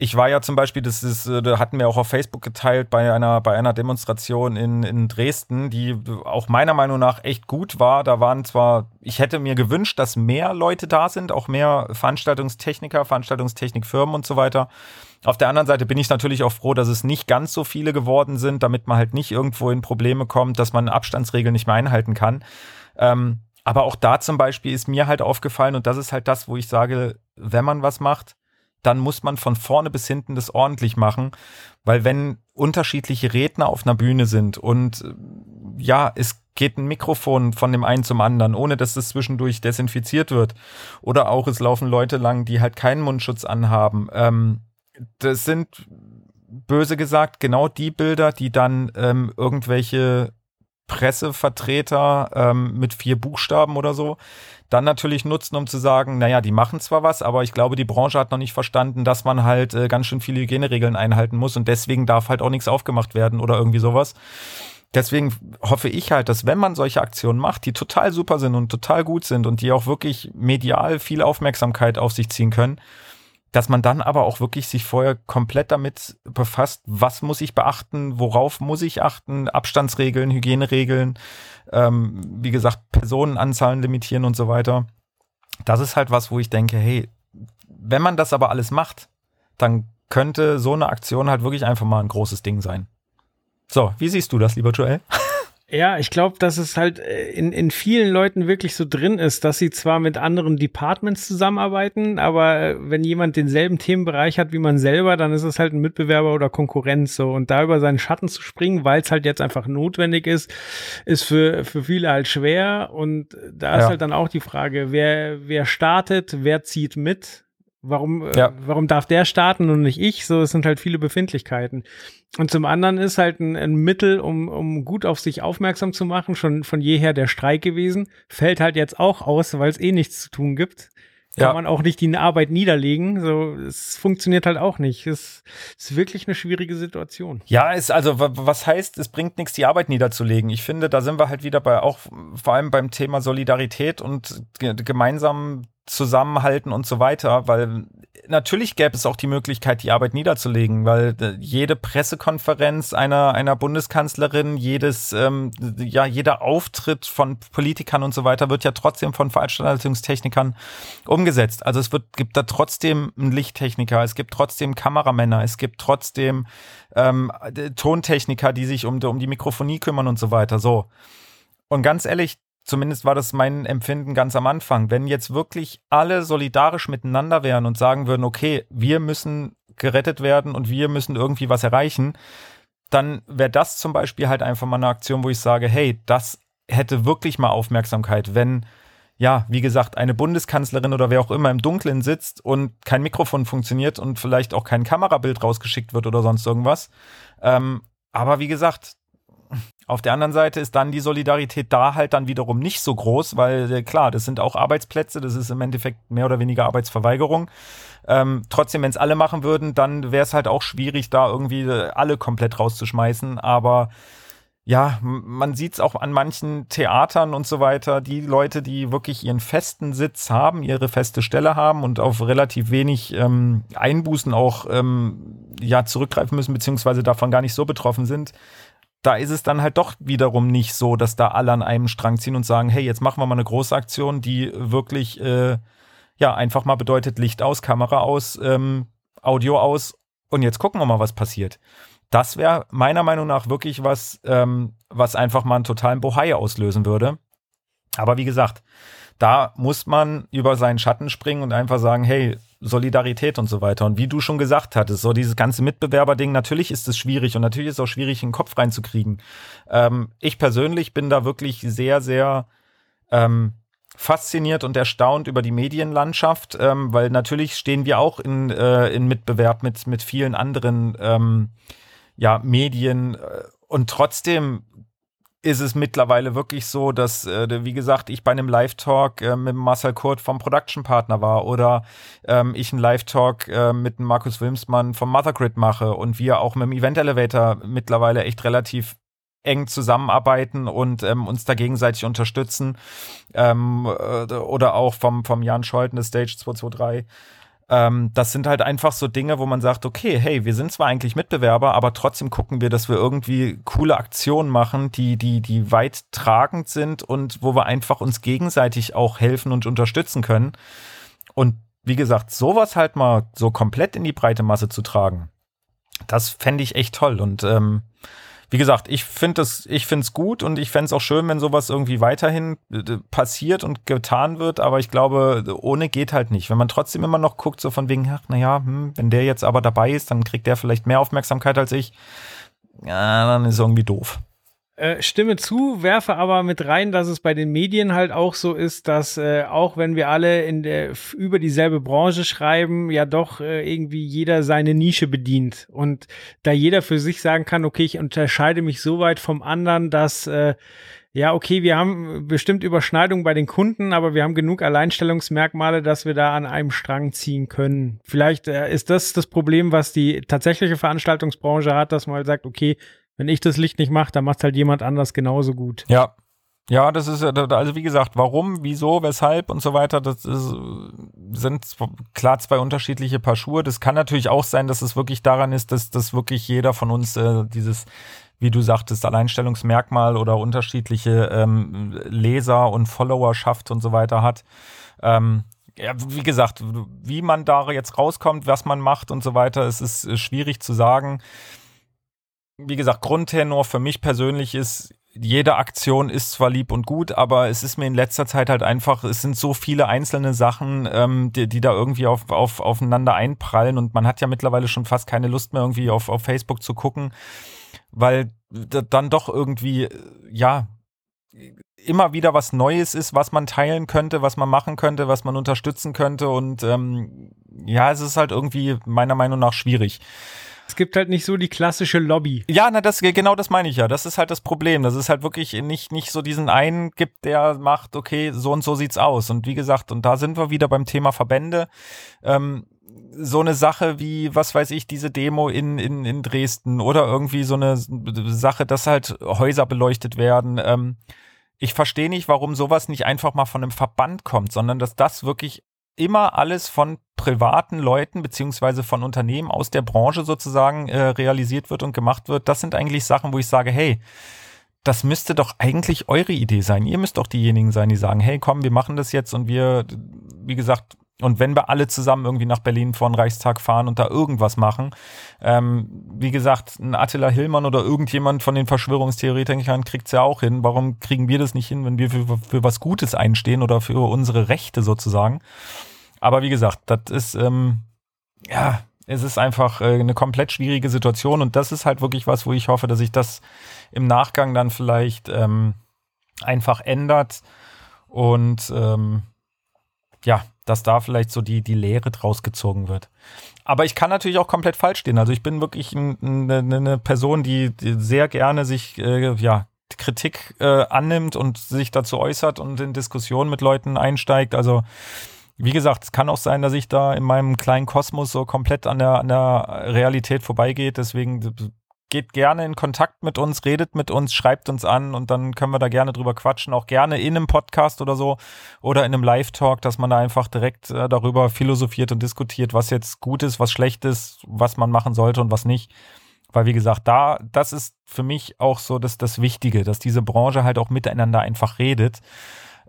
ich war ja zum Beispiel, das ist, äh, da hatten wir auch auf Facebook geteilt bei einer, bei einer Demonstration in, in Dresden, die auch meiner Meinung nach echt gut war. Da waren zwar, ich hätte mir gewünscht, dass mehr Leute da sind, auch mehr Veranstaltungstechniker, Veranstaltungstechnikfirmen und so weiter. Auf der anderen Seite bin ich natürlich auch froh, dass es nicht ganz so viele geworden sind, damit man halt nicht irgendwo in Probleme kommt, dass man Abstandsregeln nicht mehr einhalten kann. Ähm, aber auch da zum Beispiel ist mir halt aufgefallen, und das ist halt das, wo ich sage, wenn man was macht, dann muss man von vorne bis hinten das ordentlich machen, weil wenn unterschiedliche Redner auf einer Bühne sind und ja, es geht ein Mikrofon von dem einen zum anderen, ohne dass es zwischendurch desinfiziert wird, oder auch es laufen Leute lang, die halt keinen Mundschutz anhaben. Ähm, das sind böse gesagt genau die Bilder, die dann ähm, irgendwelche Pressevertreter ähm, mit vier Buchstaben oder so dann natürlich nutzen, um zu sagen, naja, die machen zwar was, aber ich glaube, die Branche hat noch nicht verstanden, dass man halt äh, ganz schön viele Hygieneregeln einhalten muss und deswegen darf halt auch nichts aufgemacht werden oder irgendwie sowas. Deswegen hoffe ich halt, dass wenn man solche Aktionen macht, die total super sind und total gut sind und die auch wirklich medial viel Aufmerksamkeit auf sich ziehen können, dass man dann aber auch wirklich sich vorher komplett damit befasst, was muss ich beachten, worauf muss ich achten, Abstandsregeln, Hygieneregeln, ähm, wie gesagt, Personenanzahlen limitieren und so weiter. Das ist halt was, wo ich denke, hey, wenn man das aber alles macht, dann könnte so eine Aktion halt wirklich einfach mal ein großes Ding sein. So, wie siehst du das, lieber Joel? [LAUGHS] Ja, ich glaube, dass es halt äh, in, in vielen Leuten wirklich so drin ist, dass sie zwar mit anderen Departments zusammenarbeiten, aber äh, wenn jemand denselben Themenbereich hat wie man selber, dann ist es halt ein Mitbewerber oder Konkurrenz so. Und da über seinen Schatten zu springen, weil es halt jetzt einfach notwendig ist, ist für, für viele halt schwer. Und da ist ja. halt dann auch die Frage, wer, wer startet, wer zieht mit Warum, äh, ja. äh, warum darf der starten und nicht ich? So, es sind halt viele Befindlichkeiten. Und zum anderen ist halt ein, ein, Mittel, um, um gut auf sich aufmerksam zu machen, schon von jeher der Streik gewesen, fällt halt jetzt auch aus, weil es eh nichts zu tun gibt. Kann ja. man auch nicht die Arbeit niederlegen. So, es funktioniert halt auch nicht. Es ist wirklich eine schwierige Situation. Ja, ist also, was heißt, es bringt nichts, die Arbeit niederzulegen. Ich finde, da sind wir halt wieder bei auch vor allem beim Thema Solidarität und gemeinsam zusammenhalten und so weiter, weil natürlich gäbe es auch die Möglichkeit, die Arbeit niederzulegen, weil äh, jede Pressekonferenz einer, einer Bundeskanzlerin, jedes, ähm, ja, jeder Auftritt von Politikern und so weiter wird ja trotzdem von Veranstaltungstechnikern umgesetzt. Also es wird, gibt da trotzdem einen Lichttechniker, es gibt trotzdem Kameramänner, es gibt trotzdem ähm, Tontechniker, die sich um, um die Mikrofonie kümmern und so weiter. So. Und ganz ehrlich, zumindest war das mein Empfinden ganz am Anfang, wenn jetzt wirklich alle solidarisch miteinander wären und sagen würden, okay, wir müssen gerettet werden und wir müssen irgendwie was erreichen, dann wäre das zum Beispiel halt einfach mal eine Aktion, wo ich sage, hey, das hätte wirklich mal Aufmerksamkeit, wenn ja, wie gesagt, eine Bundeskanzlerin oder wer auch immer im Dunkeln sitzt und kein Mikrofon funktioniert und vielleicht auch kein Kamerabild rausgeschickt wird oder sonst irgendwas. Ähm, aber wie gesagt, auf der anderen Seite ist dann die Solidarität da halt dann wiederum nicht so groß, weil äh, klar, das sind auch Arbeitsplätze, das ist im Endeffekt mehr oder weniger Arbeitsverweigerung. Ähm, trotzdem, wenn es alle machen würden, dann wäre es halt auch schwierig, da irgendwie äh, alle komplett rauszuschmeißen. Aber ja, man sieht es auch an manchen Theatern und so weiter, die Leute, die wirklich ihren festen Sitz haben, ihre feste Stelle haben und auf relativ wenig ähm, Einbußen auch ähm, ja zurückgreifen müssen, beziehungsweise davon gar nicht so betroffen sind. Da ist es dann halt doch wiederum nicht so, dass da alle an einem Strang ziehen und sagen, hey, jetzt machen wir mal eine große Aktion, die wirklich äh, ja einfach mal bedeutet Licht aus, Kamera aus, ähm, Audio aus und jetzt gucken wir mal, was passiert. Das wäre meiner Meinung nach wirklich was, ähm, was einfach mal einen totalen Bohai auslösen würde. Aber wie gesagt, da muss man über seinen Schatten springen und einfach sagen, hey, Solidarität und so weiter. Und wie du schon gesagt hattest, so dieses ganze Mitbewerberding, natürlich ist es schwierig und natürlich ist es auch schwierig, in den Kopf reinzukriegen. Ähm, ich persönlich bin da wirklich sehr, sehr ähm, fasziniert und erstaunt über die Medienlandschaft, ähm, weil natürlich stehen wir auch in, äh, in Mitbewerb mit, mit vielen anderen ähm, ja, Medien. Äh, und trotzdem ist es mittlerweile wirklich so, dass, äh, wie gesagt, ich bei einem Live-Talk äh, mit Marcel Kurt vom Production-Partner war oder ähm, ich einen Live-Talk äh, mit Markus Wilmsmann vom Mothergrid mache und wir auch mit dem Event Elevator mittlerweile echt relativ eng zusammenarbeiten und ähm, uns da gegenseitig unterstützen. Ähm, äh, oder auch vom, vom Jan Scholten, des Stage 223. Ähm, das sind halt einfach so Dinge, wo man sagt, okay, hey, wir sind zwar eigentlich Mitbewerber, aber trotzdem gucken wir, dass wir irgendwie coole Aktionen machen, die, die, die weit tragend sind und wo wir einfach uns gegenseitig auch helfen und unterstützen können. Und wie gesagt, sowas halt mal so komplett in die breite Masse zu tragen, das fände ich echt toll. Und ähm, wie gesagt, ich finde es ich find's gut und ich fände es auch schön, wenn sowas irgendwie weiterhin äh, passiert und getan wird, aber ich glaube, ohne geht halt nicht. Wenn man trotzdem immer noch guckt, so von wegen, ach, naja, hm, wenn der jetzt aber dabei ist, dann kriegt der vielleicht mehr Aufmerksamkeit als ich, ja, dann ist irgendwie doof. Äh, stimme zu, werfe aber mit rein, dass es bei den Medien halt auch so ist, dass äh, auch wenn wir alle in der, über dieselbe Branche schreiben, ja doch äh, irgendwie jeder seine Nische bedient und da jeder für sich sagen kann, okay, ich unterscheide mich so weit vom anderen, dass äh, ja, okay, wir haben bestimmt Überschneidungen bei den Kunden, aber wir haben genug Alleinstellungsmerkmale, dass wir da an einem Strang ziehen können. Vielleicht äh, ist das das Problem, was die tatsächliche Veranstaltungsbranche hat, dass man halt sagt, okay, wenn ich das Licht nicht mache, dann macht halt jemand anders genauso gut. Ja. Ja, das ist also wie gesagt, warum, wieso, weshalb und so weiter, das ist, sind klar zwei unterschiedliche Paar Schuhe. Das kann natürlich auch sein, dass es wirklich daran ist, dass, dass wirklich jeder von uns äh, dieses, wie du sagtest, Alleinstellungsmerkmal oder unterschiedliche ähm, Leser und Followerschaft und so weiter hat. Ähm, ja, wie gesagt, wie man da jetzt rauskommt, was man macht und so weiter, es ist äh, schwierig zu sagen wie gesagt, Grundtenor für mich persönlich ist, jede Aktion ist zwar lieb und gut, aber es ist mir in letzter Zeit halt einfach, es sind so viele einzelne Sachen, ähm, die, die da irgendwie auf, auf, aufeinander einprallen und man hat ja mittlerweile schon fast keine Lust mehr irgendwie auf, auf Facebook zu gucken, weil dann doch irgendwie, ja, immer wieder was Neues ist, was man teilen könnte, was man machen könnte, was man unterstützen könnte und ähm, ja, es ist halt irgendwie meiner Meinung nach schwierig. Es gibt halt nicht so die klassische Lobby. Ja, na, das, genau das meine ich ja. Das ist halt das Problem. Das ist halt wirklich nicht, nicht so diesen einen gibt, der macht, okay, so und so sieht's aus. Und wie gesagt, und da sind wir wieder beim Thema Verbände. Ähm, so eine Sache wie, was weiß ich, diese Demo in, in, in Dresden oder irgendwie so eine Sache, dass halt Häuser beleuchtet werden. Ähm, ich verstehe nicht, warum sowas nicht einfach mal von einem Verband kommt, sondern dass das wirklich immer alles von privaten Leuten beziehungsweise von Unternehmen aus der Branche sozusagen äh, realisiert wird und gemacht wird. Das sind eigentlich Sachen, wo ich sage, hey, das müsste doch eigentlich eure Idee sein. Ihr müsst doch diejenigen sein, die sagen, hey, komm, wir machen das jetzt und wir, wie gesagt, Und wenn wir alle zusammen irgendwie nach Berlin vor den Reichstag fahren und da irgendwas machen, ähm, wie gesagt, ein Attila Hillmann oder irgendjemand von den Verschwörungstheoretikern kriegt es ja auch hin. Warum kriegen wir das nicht hin, wenn wir für, für was Gutes einstehen oder für unsere Rechte sozusagen? Aber wie gesagt, das ist, ähm, ja, es ist einfach äh, eine komplett schwierige Situation und das ist halt wirklich was, wo ich hoffe, dass sich das im Nachgang dann vielleicht ähm, einfach ändert und ähm, ja, dass da vielleicht so die, die Lehre draus gezogen wird. Aber ich kann natürlich auch komplett falsch stehen. Also ich bin wirklich eine, eine Person, die, die, sehr gerne sich äh, ja, Kritik äh, annimmt und sich dazu äußert und in Diskussionen mit Leuten einsteigt. Also wie gesagt, es kann auch sein, dass ich da in meinem kleinen Kosmos so komplett an der, an der Realität vorbeigeht. Deswegen geht gerne in Kontakt mit uns, redet mit uns, schreibt uns an und dann können wir da gerne drüber quatschen. Auch gerne in einem Podcast oder so oder in einem Live-Talk, dass man da einfach direkt äh, darüber philosophiert und diskutiert, was jetzt gut ist, was schlecht ist, was man machen sollte und was nicht. Weil, wie gesagt, da, das ist für mich auch so das, das Wichtige, dass diese Branche halt auch miteinander einfach redet.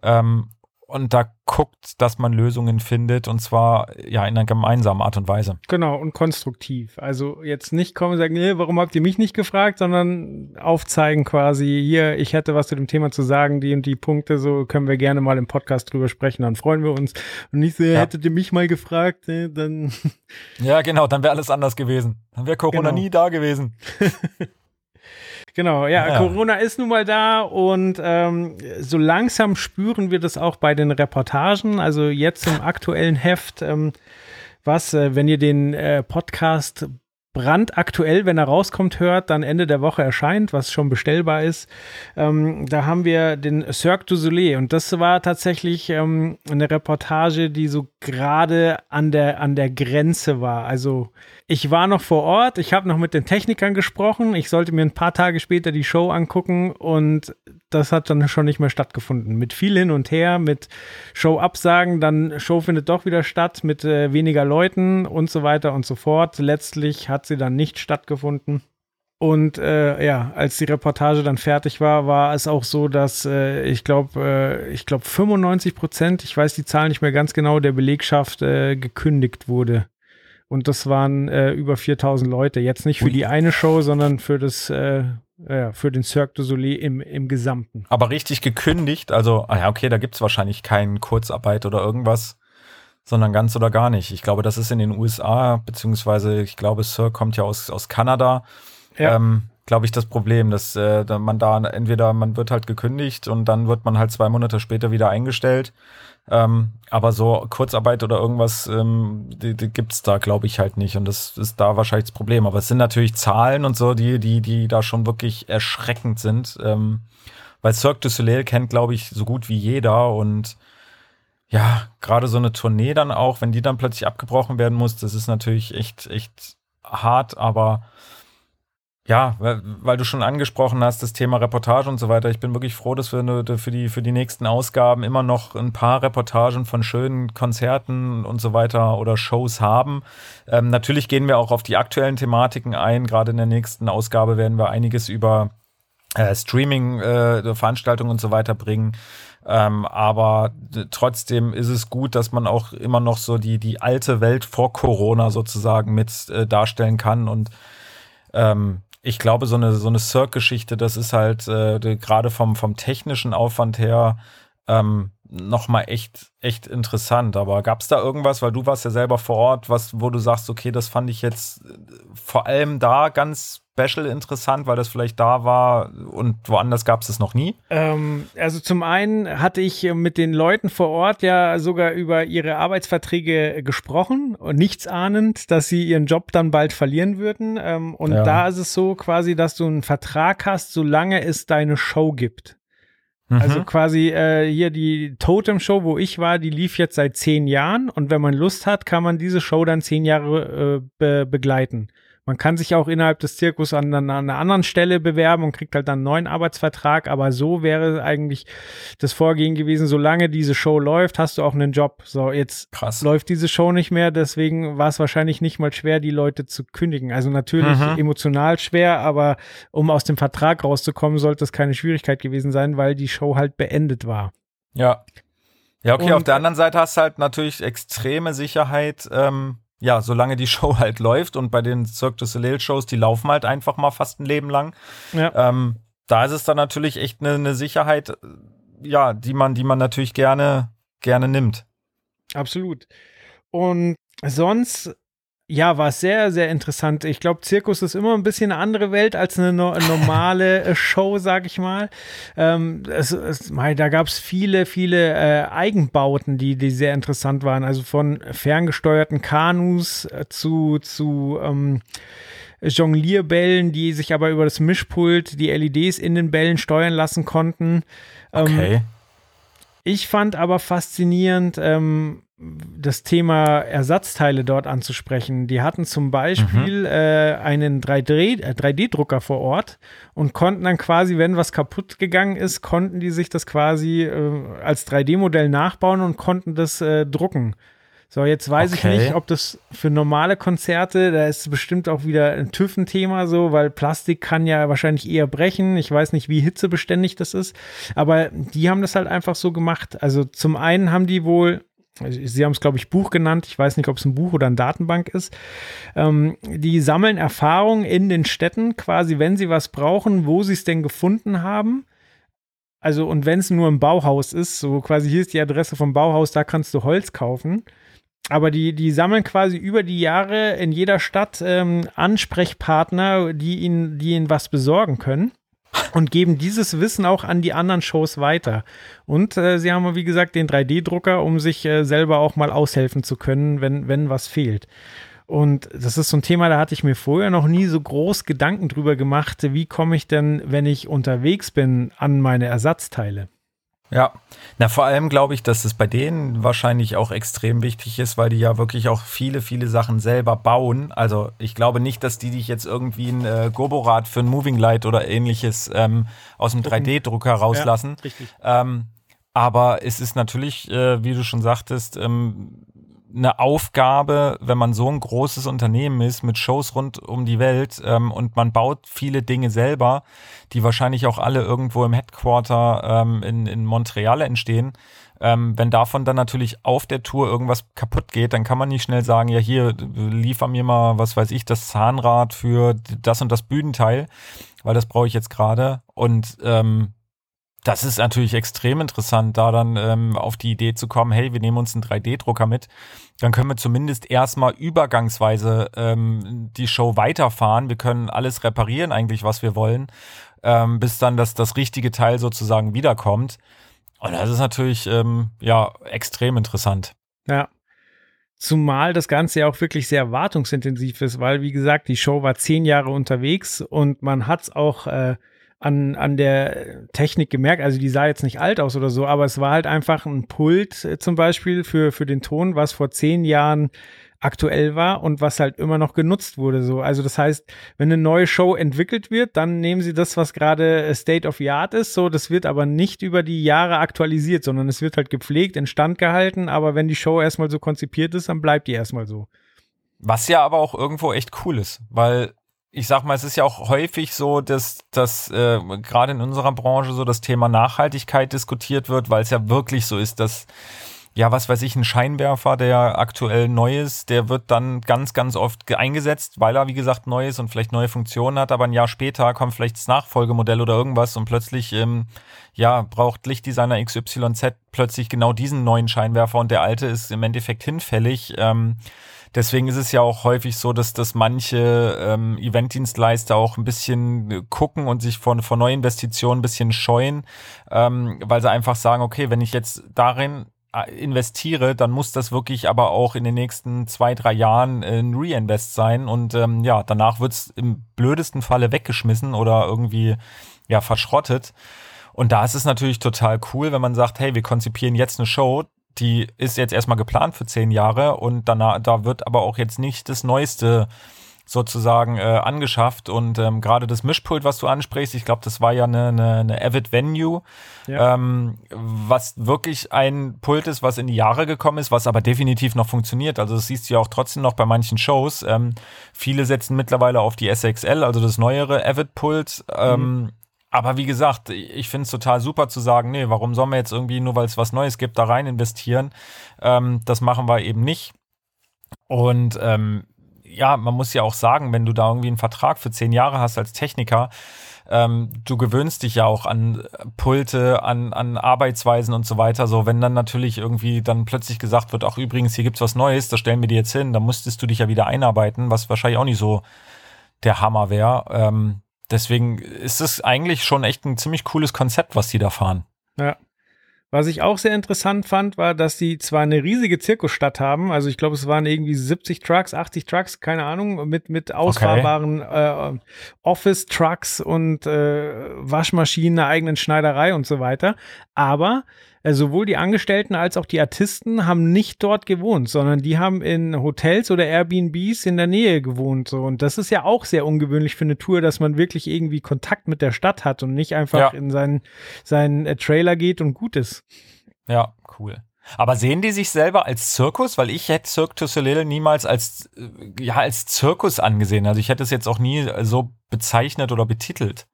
Ähm, und da guckt, dass man Lösungen findet und zwar ja in einer gemeinsamen Art und Weise. Genau und konstruktiv. Also jetzt nicht kommen und sagen, nee, warum habt ihr mich nicht gefragt, sondern aufzeigen quasi, hier, ich hätte was zu dem Thema zu sagen, die und die Punkte, so können wir gerne mal im Podcast drüber sprechen, dann freuen wir uns. Und nicht so, ja. hättet ihr mich mal gefragt, nee, dann. Ja, genau, dann wäre alles anders gewesen. Dann wäre Corona genau. nie da gewesen. [LAUGHS] Genau, ja, ja, Corona ist nun mal da und ähm, so langsam spüren wir das auch bei den Reportagen. Also jetzt im aktuellen Heft, ähm, was, äh, wenn ihr den äh, Podcast brandaktuell, wenn er rauskommt, hört, dann Ende der Woche erscheint, was schon bestellbar ist. Ähm, da haben wir den Cirque du Soleil und das war tatsächlich ähm, eine Reportage, die so gerade an der, an der Grenze war. Also ich war noch vor Ort, ich habe noch mit den Technikern gesprochen, ich sollte mir ein paar Tage später die Show angucken und das hat dann schon nicht mehr stattgefunden. Mit viel hin und her, mit Show-Absagen, dann Show findet doch wieder statt, mit äh, weniger Leuten und so weiter und so fort. Letztlich hat sie dann nicht stattgefunden. Und äh, ja, als die Reportage dann fertig war, war es auch so, dass äh, ich glaube, äh, ich glaube 95 Prozent, ich weiß die Zahl nicht mehr ganz genau, der Belegschaft äh, gekündigt wurde. Und das waren äh, über 4000 Leute. Jetzt nicht für die eine Show, sondern für das, äh, ja, für den Cirque du Soleil im, im Gesamten. Aber richtig gekündigt, also, ah ja, okay, da gibt's wahrscheinlich keinen Kurzarbeit oder irgendwas, sondern ganz oder gar nicht. Ich glaube, das ist in den USA, beziehungsweise ich glaube, Cirque kommt ja aus, aus Kanada. Ja. Ähm, glaube ich, das Problem, dass äh, man da entweder man wird halt gekündigt und dann wird man halt zwei Monate später wieder eingestellt ähm, aber so Kurzarbeit oder irgendwas, ähm, die, die gibt's da, glaube ich, halt nicht. Und das ist da wahrscheinlich das Problem. Aber es sind natürlich Zahlen und so, die, die, die da schon wirklich erschreckend sind. Ähm, weil Cirque du Soleil kennt, glaube ich, so gut wie jeder. Und ja, gerade so eine Tournee dann auch, wenn die dann plötzlich abgebrochen werden muss, das ist natürlich echt, echt hart, aber ja, weil, du schon angesprochen hast, das Thema Reportage und so weiter. Ich bin wirklich froh, dass wir für die, für die nächsten Ausgaben immer noch ein paar Reportagen von schönen Konzerten und so weiter oder Shows haben. Ähm, natürlich gehen wir auch auf die aktuellen Thematiken ein. Gerade in der nächsten Ausgabe werden wir einiges über äh, Streaming, äh, und so weiter bringen. Ähm, aber trotzdem ist es gut, dass man auch immer noch so die, die alte Welt vor Corona sozusagen mit äh, darstellen kann und ähm, ich glaube, so eine, so eine Cirque-Geschichte, das ist halt äh, gerade vom, vom technischen Aufwand her ähm, nochmal echt, echt interessant. Aber gab es da irgendwas, weil du warst ja selber vor Ort, was, wo du sagst, okay, das fand ich jetzt äh, vor allem da ganz special interessant, weil das vielleicht da war und woanders gab es es noch nie? Ähm, also zum einen hatte ich mit den Leuten vor Ort ja sogar über ihre Arbeitsverträge gesprochen und nichts ahnend, dass sie ihren Job dann bald verlieren würden. Ähm, und ja. da ist es so quasi, dass du einen Vertrag hast, solange es deine Show gibt. Also mhm. quasi äh, hier die Totem Show, wo ich war, die lief jetzt seit zehn Jahren und wenn man Lust hat, kann man diese Show dann zehn Jahre äh, be begleiten. Man kann sich auch innerhalb des Zirkus an, an, einer anderen Stelle bewerben und kriegt halt dann einen neuen Arbeitsvertrag. Aber so wäre eigentlich das Vorgehen gewesen, solange diese Show läuft, hast du auch einen Job. So, jetzt Krass. läuft diese Show nicht mehr, deswegen war es wahrscheinlich nicht mal schwer, die Leute zu kündigen. Also natürlich mhm. emotional schwer, aber um aus dem Vertrag rauszukommen, sollte es keine Schwierigkeit gewesen sein, weil die Show halt beendet war. Ja. Ja, okay, Und, auf der anderen Seite hast du halt natürlich extreme Sicherheit, ähm, ja, solange die [LAUGHS] Show halt läuft und bei den Cirque du Soleil Shows, die laufen halt einfach mal fast ein Leben lang. Ja. Ähm, da ist es dann natürlich echt eine, eine Sicherheit, äh, ja, die man, die man natürlich gerne, gerne nimmt. Absolut. Und sonst, ja, war sehr, sehr interessant. Ich glaube, Zirkus ist immer ein bisschen eine andere Welt als eine no normale [LAUGHS] äh, Show, sag ich mal. Ähm, es, es, da gab es viele, viele äh, Eigenbauten, die, die sehr interessant waren. Also von ferngesteuerten Kanus äh, zu, zu ähm, Jonglierbällen, die sich aber über das Mischpult die LEDs in den Bällen steuern lassen konnten. Ähm, Okay. ich fand aber faszinierend, ähm, das Thema Ersatzteile dort anzusprechen. Die hatten zum Beispiel äh, einen 3D äh, 3D-Drucker vor Ort und konnten dann quasi, wenn was kaputt gegangen ist, konnten die sich das quasi äh, als 3D-Modell nachbauen und konnten das äh, drucken. So, jetzt weiß Okay. ich nicht, ob das für normale Konzerte, da ist bestimmt auch wieder ein TÜV-Thema so, weil Plastik kann ja wahrscheinlich eher brechen. Ich weiß nicht, wie hitzebeständig das ist, aber die haben das halt einfach so gemacht. Also zum einen haben die wohl Sie haben es, glaube ich, Buch genannt. Ich weiß nicht, ob es ein Buch oder eine Datenbank ist. Ähm, die sammeln Erfahrungen in den Städten, quasi, wenn sie was brauchen, wo sie es denn gefunden haben. Also, und wenn es nur ein Bauhaus ist, so quasi hier ist die Adresse vom Bauhaus, da kannst du Holz kaufen. Aber die, die sammeln quasi über die Jahre in jeder Stadt ähm, Ansprechpartner, die ihnen, die ihnen was besorgen können und geben dieses Wissen auch an die anderen Shows weiter. Und äh, sie haben, wie gesagt, den 3D-Drucker, um sich äh, selber auch mal aushelfen zu können, wenn, wenn was fehlt. Und das ist so ein Thema, da hatte ich mir vorher noch nie so groß Gedanken drüber gemacht, wie komme ich denn, wenn ich unterwegs bin, an meine Ersatzteile. Ja, na vor allem glaube ich, dass es bei denen wahrscheinlich auch extrem wichtig ist, weil die ja wirklich auch viele, viele Sachen selber bauen. Also ich glaube nicht, dass die dich jetzt irgendwie ein äh, Goborad für ein Moving Light oder ähnliches ähm, aus dem 3D-Drucker rauslassen. richtig. Ähm, aber es ist natürlich, äh, wie du schon sagtest, ähm, eine Aufgabe, wenn man so ein großes Unternehmen ist mit Shows rund um die Welt ähm, und man baut viele Dinge selber, die wahrscheinlich auch alle irgendwo im Headquarter ähm, in, in Montreal entstehen. Ähm, wenn davon dann natürlich auf der Tour irgendwas kaputt geht, dann kann man nicht schnell sagen, ja hier, liefer mir mal, was weiß ich, das Zahnrad für das und das Bühnenteil, weil das brauche ich jetzt gerade. Und ähm, das ist natürlich extrem interessant, da dann ähm, auf die Idee zu kommen, hey, wir nehmen uns einen 3D-Drucker mit. Dann können wir zumindest erstmal übergangsweise ähm, die Show weiterfahren. Wir können alles reparieren eigentlich, was wir wollen, ähm, bis dann das, das richtige Teil sozusagen wiederkommt. Und das ist natürlich ähm, ja extrem interessant. Ja. Zumal das Ganze ja auch wirklich sehr wartungsintensiv ist, weil, wie gesagt, die Show war zehn Jahre unterwegs und man hat es auch äh, an, an der Technik gemerkt. Also die sah jetzt nicht alt aus oder so, aber es war halt einfach ein Pult äh, zum Beispiel für, für den Ton, was vor zehn Jahren aktuell war und was halt immer noch genutzt wurde. So, also das heißt, wenn eine neue Show entwickelt wird, dann nehmen sie das, was gerade äh, State of the Art ist. So, das wird aber nicht über die Jahre aktualisiert, sondern es wird halt gepflegt, instand gehalten. Aber wenn die Show erstmal so konzipiert ist, dann bleibt die erstmal so. Was ja aber auch irgendwo echt cool ist, weil ich sag mal, es ist ja auch häufig so, dass, dass äh, gerade in unserer Branche so das Thema Nachhaltigkeit diskutiert wird, weil es ja wirklich so ist, dass ja, was weiß ich, ein Scheinwerfer, der aktuell neu ist, der wird dann ganz, ganz oft ge- eingesetzt, weil er, wie gesagt, neu ist und vielleicht neue Funktionen hat, aber ein Jahr später kommt vielleicht das Nachfolgemodell oder irgendwas und plötzlich, ähm, ja, braucht Lichtdesigner XYZ plötzlich genau diesen neuen Scheinwerfer und der alte ist im Endeffekt hinfällig. Ähm, Deswegen ist es ja auch häufig so, dass, dass manche ähm, Eventdienstleister auch ein bisschen äh, gucken und sich von, von Neuinvestitionen ein bisschen scheuen, ähm, weil sie einfach sagen, okay, wenn ich jetzt darin äh, investiere, dann muss das wirklich aber auch in den nächsten zwei, drei Jahren äh, ein Reinvest sein und ähm, ja, danach wird's im blödesten Falle weggeschmissen oder irgendwie ja verschrottet. Und da ist es natürlich total cool, wenn man sagt, hey, wir konzipieren jetzt eine Show, die ist jetzt erstmal geplant für zehn Jahre und danach, da wird aber auch jetzt nicht das Neueste sozusagen äh, angeschafft und ähm, gerade das Mischpult, was du ansprichst, ich glaube, das war ja eine, eine, eine Avid Venue, Ja. ähm, was wirklich ein Pult ist, was in die Jahre gekommen ist, was aber definitiv noch funktioniert. Also das siehst du ja auch trotzdem noch bei manchen Shows. Ähm, viele setzen mittlerweile auf die SXL, also das neuere Avid-Pult. Ähm, aber wie gesagt, ich finde es total super zu sagen, nee, warum sollen wir jetzt irgendwie, nur weil es was Neues gibt, da rein investieren? Ähm, das machen wir eben nicht. Und ähm, ja, man muss ja auch sagen, wenn du da irgendwie einen Vertrag für zehn Jahre hast als Techniker, ähm, du gewöhnst dich ja auch an Pulte, an, an Arbeitsweisen und so weiter. So, wenn dann natürlich irgendwie dann plötzlich gesagt wird, ach übrigens, hier gibt's was Neues, das stellen wir dir jetzt hin, dann musstest du dich ja wieder einarbeiten, was wahrscheinlich auch nicht so der Hammer wäre. Ähm, deswegen ist es eigentlich schon echt ein ziemlich cooles Konzept, was die da fahren. Ja. Was ich auch sehr interessant fand, war, dass die zwar eine riesige Zirkusstadt haben, also ich glaube, es waren irgendwie 70 Trucks, 80 Trucks, keine Ahnung, mit, mit ausfahrbaren okay. äh, Office-Trucks und äh, Waschmaschinen, einer eigenen Schneiderei und so weiter. Aber sowohl die Angestellten als auch die Artisten haben nicht dort gewohnt, sondern die haben in Hotels oder Airbnbs in der Nähe gewohnt. So. Und das ist ja auch sehr ungewöhnlich für eine Tour, dass man wirklich irgendwie Kontakt mit der Stadt hat und nicht einfach ja. in seinen, seinen äh, Trailer geht und gut ist. Ja, cool. Aber sehen die sich selber als Zirkus? Weil ich hätte Cirque du Soleil niemals als, äh, ja, als Zirkus angesehen. Also ich hätte es jetzt auch nie so bezeichnet oder betitelt.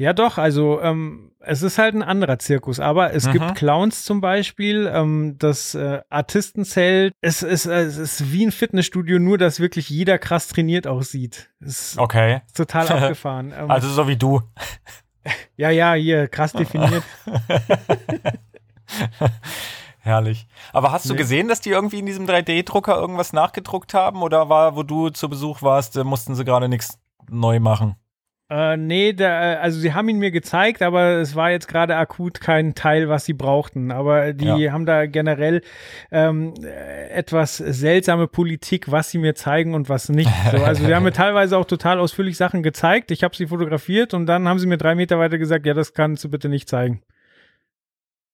Ja, doch, also ähm, es ist halt ein anderer Zirkus, aber es mhm. gibt Clowns zum Beispiel, ähm, das äh, Artistenzelt, es ist, äh, es ist wie ein Fitnessstudio, nur dass wirklich jeder krass trainiert aussieht. Ist okay. Total [LAUGHS] abgefahren. Ähm, also so wie du. Ja, ja, hier, krass definiert. [LAUGHS] Herrlich. Aber hast du nee. gesehen, dass die irgendwie in diesem 3D-Drucker irgendwas nachgedruckt haben? Oder war, wo du zu Besuch warst, äh, mussten sie gerade nichts neu machen? Äh, nee, da, äh, also sie haben ihn mir gezeigt, aber es war jetzt gerade akut kein Teil, was sie brauchten. Aber die ja. haben da generell ähm, etwas seltsame Politik, was sie mir zeigen und was nicht. So, also sie haben mir [LAUGHS] teilweise auch total ausführlich Sachen gezeigt. Ich habe sie fotografiert und dann haben sie mir drei Meter weiter gesagt, ja, das kannst du bitte nicht zeigen.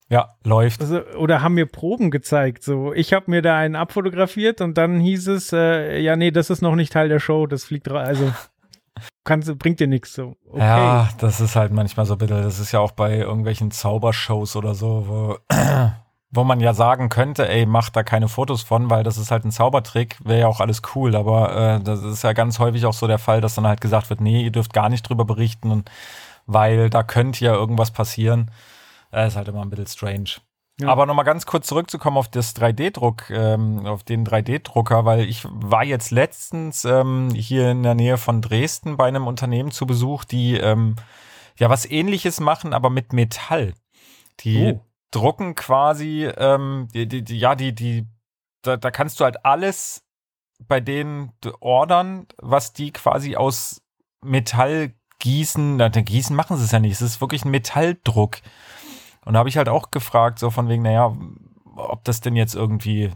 Ja, läuft. Also, oder haben mir Proben gezeigt. So, ich habe mir da einen abfotografiert und dann hieß es, äh, ja, nee, das ist noch nicht Teil der Show, das fliegt also [LAUGHS] kannst, bringt dir nichts so. Okay. Ja, das ist halt manchmal so bitte. Das ist ja auch bei irgendwelchen Zaubershows oder so, wo, [CLEARS THROAT] wo man ja sagen könnte, ey, mach da keine Fotos von, weil das ist halt ein Zaubertrick, wäre ja auch alles cool. Aber äh, das ist ja ganz häufig auch so der Fall, dass dann halt gesagt wird, nee, ihr dürft gar nicht drüber berichten, weil da könnte ja irgendwas passieren. Das ist halt immer ein bisschen strange. Ja. Aber nochmal ganz kurz zurückzukommen auf das 3D-Druck, ähm, auf den 3D-Drucker, weil ich war jetzt letztens ähm, hier in der Nähe von Dresden bei einem Unternehmen zu Besuch, die ähm, ja was ähnliches machen, aber mit Metall. Die oh. drucken quasi, ähm, die, die, die, ja, die, die, da, da kannst du halt alles bei denen ordern, was die quasi aus Metall gießen. Na, gießen machen sie es ja nicht. Es ist wirklich ein Metalldruck. Und da habe ich halt auch gefragt, so von wegen, naja, ob das denn jetzt irgendwie,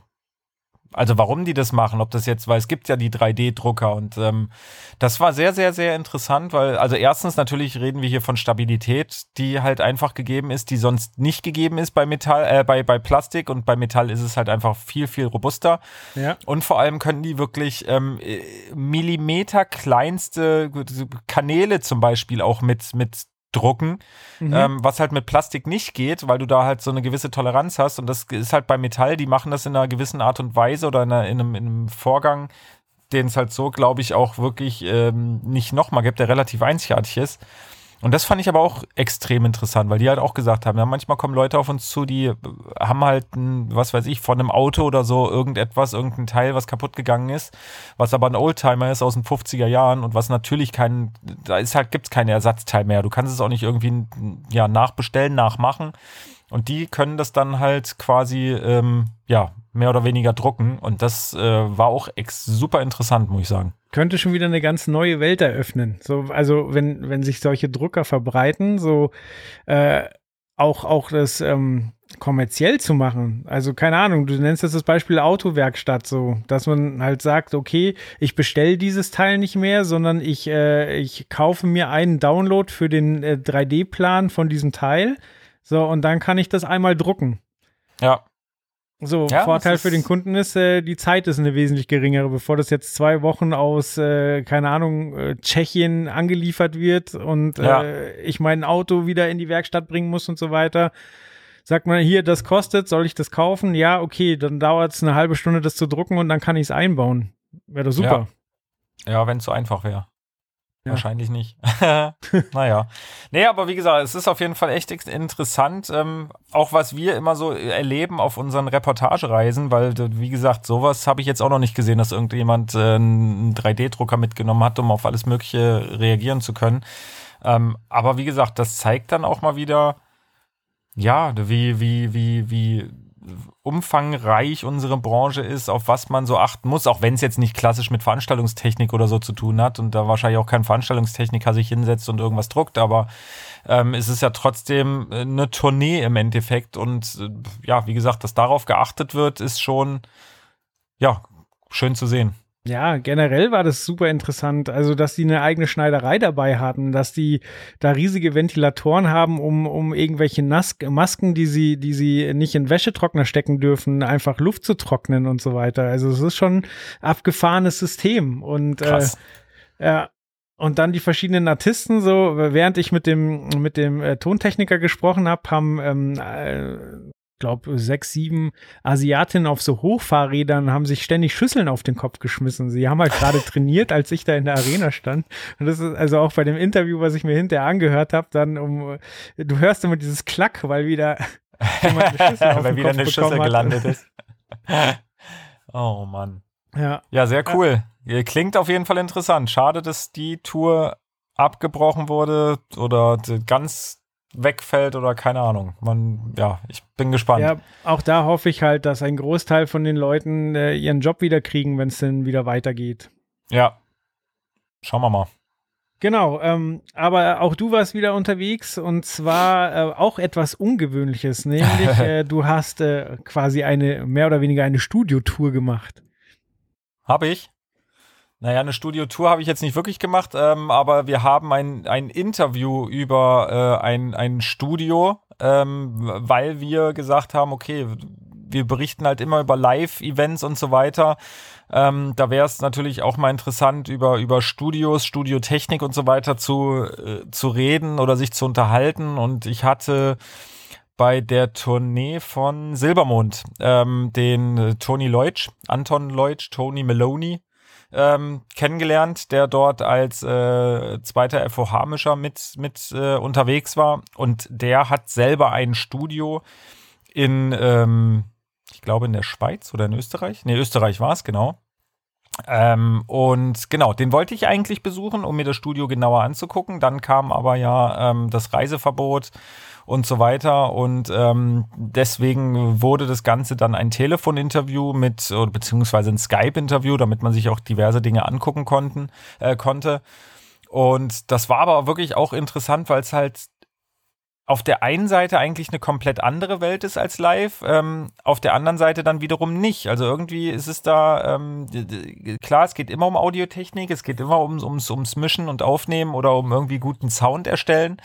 also warum die das machen, ob das jetzt, weil es gibt ja die 3D-Drucker und ähm, das war sehr, sehr, sehr interessant, weil, also erstens natürlich reden wir hier von Stabilität, die halt einfach gegeben ist, die sonst nicht gegeben ist bei Metall, äh, bei, bei Plastik und bei Metall ist es halt einfach viel, viel robuster. Ja. Und vor allem können die wirklich ähm, Millimeter kleinste Kanäle zum Beispiel auch mit, mit drucken, mhm. ähm, was halt mit Plastik nicht geht, weil du da halt so eine gewisse Toleranz hast und das ist halt bei Metall, die machen das in einer gewissen Art und Weise oder in, einer, in, einem, in einem, Vorgang, den es halt so, glaube ich, auch wirklich ähm, nicht nochmal gibt, der relativ einzigartig ist. Und das fand ich aber auch extrem interessant, weil die halt auch gesagt haben, ja, manchmal kommen Leute auf uns zu, die haben halt ein, was weiß ich, von einem Auto oder so irgendetwas, irgendein Teil, was kaputt gegangen ist, was aber ein Oldtimer ist aus den 50er Jahren und was natürlich kein, da ist halt, gibt's keinen Ersatzteil mehr. Du kannst es auch nicht irgendwie, ja, nachbestellen, nachmachen. Und die können das dann halt quasi, ähm, ja, mehr oder weniger drucken. Und das äh, war auch ex super interessant, muss ich sagen könnte schon wieder eine ganz neue Welt eröffnen. So, also wenn, wenn sich solche Drucker verbreiten, so äh, auch, auch das ähm, kommerziell zu machen. Also keine Ahnung, du nennst jetzt das Beispiel Autowerkstatt so, dass man halt sagt, okay, ich bestelle dieses Teil nicht mehr, sondern ich, äh, ich kaufe mir einen Download für den äh, 3D-Plan von diesem Teil. So, und dann kann ich das einmal drucken. Ja. So, ja, Vorteil für den Kunden ist, äh, die Zeit ist eine wesentlich geringere, bevor das jetzt zwei Wochen aus, äh, keine Ahnung, äh, Tschechien angeliefert wird und ja. äh, ich mein Auto wieder in die Werkstatt bringen muss und so weiter. Sagt man hier, das kostet, soll ich das kaufen? Ja, okay, dann dauert es eine halbe Stunde, das zu drucken und dann kann ich es einbauen. Wäre doch super. Ja, ja wenn es so einfach wäre. Ja. Wahrscheinlich nicht. [LAUGHS] naja. Nee, aber wie gesagt, es ist auf jeden Fall echt interessant, ähm, auch was wir immer so erleben auf unseren Reportagereisen, weil, wie gesagt, sowas habe ich jetzt auch noch nicht gesehen, dass irgendjemand äh, einen 3D-Drucker mitgenommen hat, um auf alles Mögliche reagieren zu können. Ähm, aber wie gesagt, das zeigt dann auch mal wieder, ja, wie, wie, wie, wie umfangreich unsere Branche ist, auf was man so achten muss, auch wenn es jetzt nicht klassisch mit Veranstaltungstechnik oder so zu tun hat und da wahrscheinlich auch kein Veranstaltungstechniker sich hinsetzt und irgendwas druckt, aber ähm, es ist ja trotzdem äh, eine Tournee im Endeffekt und äh, ja, wie gesagt, dass darauf geachtet wird, ist schon ja schön zu sehen. Ja, generell war das super interessant. Also, dass die eine eigene Schneiderei dabei hatten, dass die da riesige Ventilatoren haben, um, um irgendwelche Nas Masken, die sie, die sie nicht in Wäschetrockner stecken dürfen, einfach Luft zu trocknen und so weiter. Also, es ist schon ein abgefahrenes System. Und Krass. Äh, ja, und dann die verschiedenen Artisten, so während ich mit dem mit dem äh, Tontechniker gesprochen habe, haben ähm, äh, glaube, sechs, sieben Asiatinnen auf so Hochfahrrädern haben sich ständig Schüsseln auf den Kopf geschmissen. Sie haben halt gerade trainiert, als ich da in der Arena stand. Und das ist also auch bei dem Interview, was ich mir hinterher angehört habe, dann um, du hörst immer dieses Klack, weil wieder [LAUGHS] jemand eine Schüssel auf weil wieder eine Schüssel gelandet ist. [LAUGHS] oh Mann. Ja. Ja, sehr cool. Klingt auf jeden Fall interessant. Schade, dass die Tour abgebrochen wurde oder ganz wegfällt oder keine Ahnung. Man, ja, ich bin gespannt. Ja, auch da hoffe ich halt, dass ein Großteil von den Leuten äh, ihren Job wieder kriegen, wenn es denn wieder weitergeht. Ja. Schauen wir mal. Genau, ähm, aber auch du warst wieder unterwegs und zwar äh, auch etwas Ungewöhnliches, nämlich [LAUGHS] äh, du hast äh, quasi eine mehr oder weniger eine Studiotour gemacht. Habe ich? Naja, eine Studiotour habe ich jetzt nicht wirklich gemacht, ähm, aber wir haben ein, ein Interview über äh, ein, ein Studio, ähm, weil wir gesagt haben, okay, wir berichten halt immer über Live-Events und so weiter. Ähm, da wäre es natürlich auch mal interessant, über, über Studios, Studiotechnik und so weiter zu, äh, zu reden oder sich zu unterhalten. Und ich hatte bei der Tournee von Silbermond ähm, den äh, Tony Leutsch, Anton Leutsch, Tony Maloney ähm, kennengelernt, der dort als äh, zweiter FOH-Mischer mit, mit äh, unterwegs war. Und der hat selber ein Studio in, ähm, ich glaube, in der Schweiz oder in Österreich. Nee, Österreich war es, genau. Ähm, und genau, den wollte ich eigentlich besuchen, um mir das Studio genauer anzugucken. Dann kam aber ja ähm, das Reiseverbot und so weiter. Und ähm, deswegen wurde das Ganze dann ein Telefoninterview mit, beziehungsweise ein Skype-Interview, damit man sich auch diverse Dinge angucken konnten, äh, konnte. Und das war aber wirklich auch interessant, weil es halt auf der einen Seite eigentlich eine komplett andere Welt ist als live, ähm, auf der anderen Seite dann wiederum nicht. Also irgendwie ist es da, ähm, klar, es geht immer um Audiotechnik, es geht immer ums, ums, ums Mischen und Aufnehmen oder um irgendwie guten Sound erstellen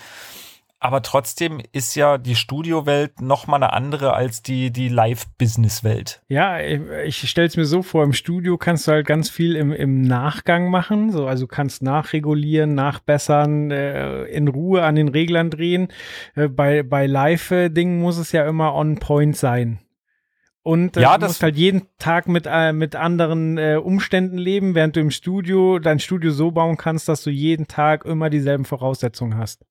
aber trotzdem ist ja die Studiowelt noch mal eine andere als die, die Live-Business-Welt. Ja, ich stelle es mir so vor, im Studio kannst du halt ganz viel im, im Nachgang machen. So, also kannst nachregulieren, nachbessern, äh, in Ruhe an den Reglern drehen. Äh, bei bei Live-Dingen muss es ja immer on point sein. Und äh, ja, du musst halt jeden Tag mit, äh, mit anderen äh, Umständen leben, während du im Studio dein Studio so bauen kannst, dass du jeden Tag immer dieselben Voraussetzungen hast.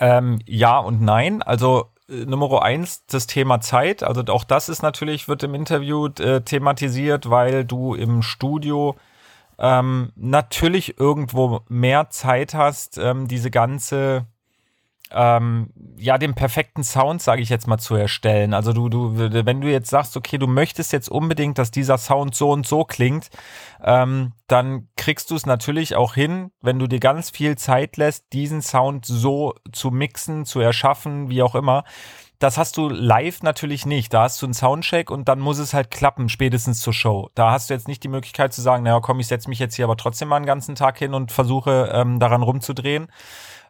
Ähm, ja und nein. Also äh, Nummer eins, das Thema Zeit. Also auch das ist natürlich, wird im Interview äh, thematisiert, weil du im Studio ähm, natürlich irgendwo mehr Zeit hast, ähm, diese ganze ähm, ja, den perfekten Sound, sage ich jetzt mal, zu erstellen. Also du, du, wenn du jetzt sagst, okay, du möchtest jetzt unbedingt, dass dieser Sound so und so klingt, ähm, dann kriegst du es natürlich auch hin, wenn du dir ganz viel Zeit lässt, diesen Sound so zu mixen, zu erschaffen, wie auch immer. Das hast du live natürlich nicht. Da hast du einen Soundcheck und dann muss es halt klappen, spätestens zur Show. Da hast du jetzt nicht die Möglichkeit zu sagen, naja, komm, ich setze mich jetzt hier aber trotzdem mal einen ganzen Tag hin und versuche ähm, daran rumzudrehen.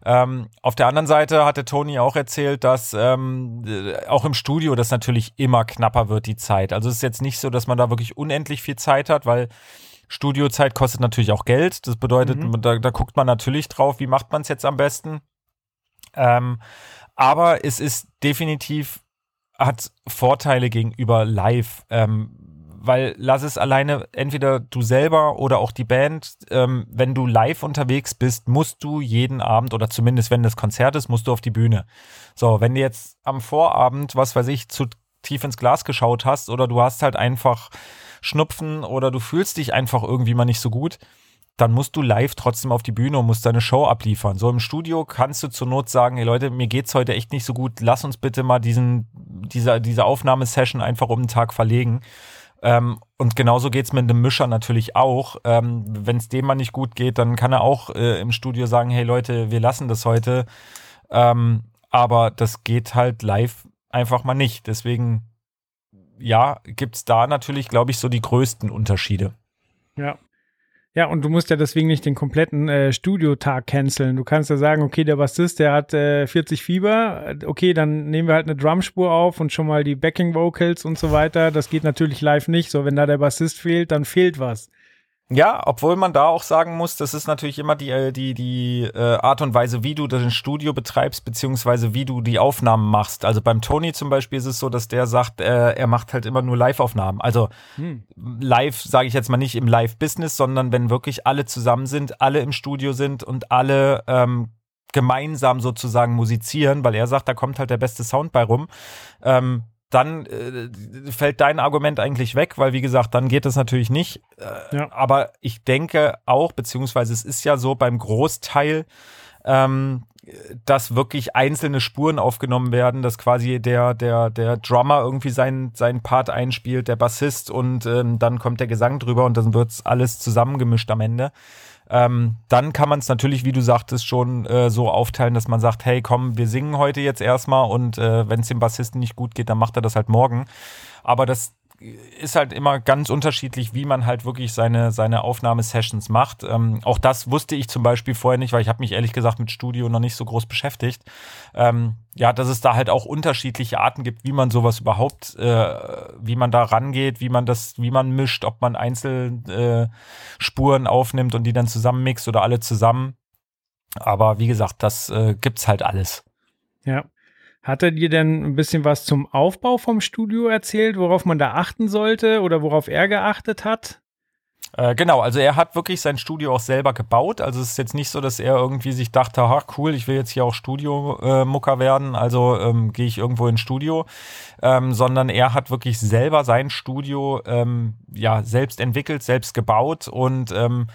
Ähm, auf der anderen Seite hat der Tony auch erzählt, dass ähm, auch im Studio das natürlich immer knapper wird, die Zeit. Also es ist jetzt nicht so, dass man da wirklich unendlich viel Zeit hat, weil Studiozeit kostet natürlich auch Geld. Das bedeutet, mhm. da, da, guckt man natürlich drauf, wie macht man es jetzt am besten. Ähm, aber es ist definitiv, hat Vorteile gegenüber live. Ähm, weil lass es alleine entweder du selber oder auch die Band, ähm, wenn du live unterwegs bist, musst du jeden Abend oder zumindest wenn das Konzert ist, musst du auf die Bühne. So, wenn du jetzt am Vorabend, was weiß ich, zu tief ins Glas geschaut hast oder du hast halt einfach Schnupfen oder du fühlst dich einfach irgendwie mal nicht so gut, dann musst du live trotzdem auf die Bühne und musst deine Show abliefern. So im Studio kannst du zur Not sagen, hey Leute, mir geht's heute echt nicht so gut, lass uns bitte mal diesen, diese, diese Aufnahmesession einfach um den Tag verlegen. Ähm, und genauso geht's mit dem Mischer natürlich auch. Ähm, Wenn es dem mal nicht gut geht, dann kann er auch äh, im Studio sagen, hey Leute, wir lassen das heute. Ähm, aber das geht halt live einfach mal nicht. Deswegen, ja, gibt's da natürlich, glaube ich, so die größten Unterschiede. Ja. Ja, und du musst ja deswegen nicht den kompletten äh, Studiotag canceln. Du kannst ja sagen, okay, der Bassist, der hat äh, 40 Fieber. Okay, dann nehmen wir halt eine Drumspur auf und schon mal die Backing Vocals und so weiter. Das geht natürlich live nicht. So, wenn da der Bassist fehlt, dann fehlt was. Ja, obwohl man da auch sagen muss, das ist natürlich immer die, äh, die, die äh, Art und Weise, wie du das Studio betreibst, beziehungsweise wie du die Aufnahmen machst. Also beim Tony zum Beispiel ist es so, dass der sagt, äh, er macht halt immer nur Live-Aufnahmen. Also hm. live, sage ich jetzt mal nicht im Live-Business, sondern wenn wirklich alle zusammen sind, alle im Studio sind und alle ähm, gemeinsam sozusagen musizieren, weil er sagt, da kommt halt der beste Sound bei rum. Ähm, dann äh, fällt dein Argument eigentlich weg, weil wie gesagt, dann geht das natürlich nicht. Äh, ja. Aber ich denke auch, beziehungsweise es ist ja so beim Großteil, ähm, dass wirklich einzelne Spuren aufgenommen werden, dass quasi der, der, der Drummer irgendwie seinen, seinen Part einspielt, der Bassist und ähm, dann kommt der Gesang drüber und dann wird's alles zusammengemischt am Ende. Ähm, dann kann man es natürlich, wie du sagtest, schon äh, so aufteilen, dass man sagt, hey, komm, wir singen heute jetzt erstmal und äh, wenn es dem Bassisten nicht gut geht, dann macht er das halt morgen. Aber das ist halt immer ganz unterschiedlich, wie man halt wirklich seine, seine Aufnahmesessions macht. Ähm, auch das wusste ich zum Beispiel vorher nicht, weil ich habe mich ehrlich gesagt mit Studio noch nicht so groß beschäftigt. Ähm, ja, dass es da halt auch unterschiedliche Arten gibt, wie man sowas überhaupt, äh, wie man da rangeht, wie man das, wie man mischt, ob man einzelne äh, aufnimmt und die dann zusammenmixt oder alle zusammen. Aber wie gesagt, das äh, gibt's halt alles. Ja. Hat er dir denn ein bisschen was zum Aufbau vom Studio erzählt, worauf man da achten sollte oder worauf er geachtet hat? Äh, genau, also er hat wirklich sein Studio auch selber gebaut. Also es ist jetzt nicht so, dass er irgendwie sich dachte, ach cool, ich will jetzt hier auch Studiomucker äh, werden, also ähm, gehe ich irgendwo ins Studio, ähm, sondern er hat wirklich selber sein Studio ähm, ja selbst entwickelt, selbst gebaut und ähm,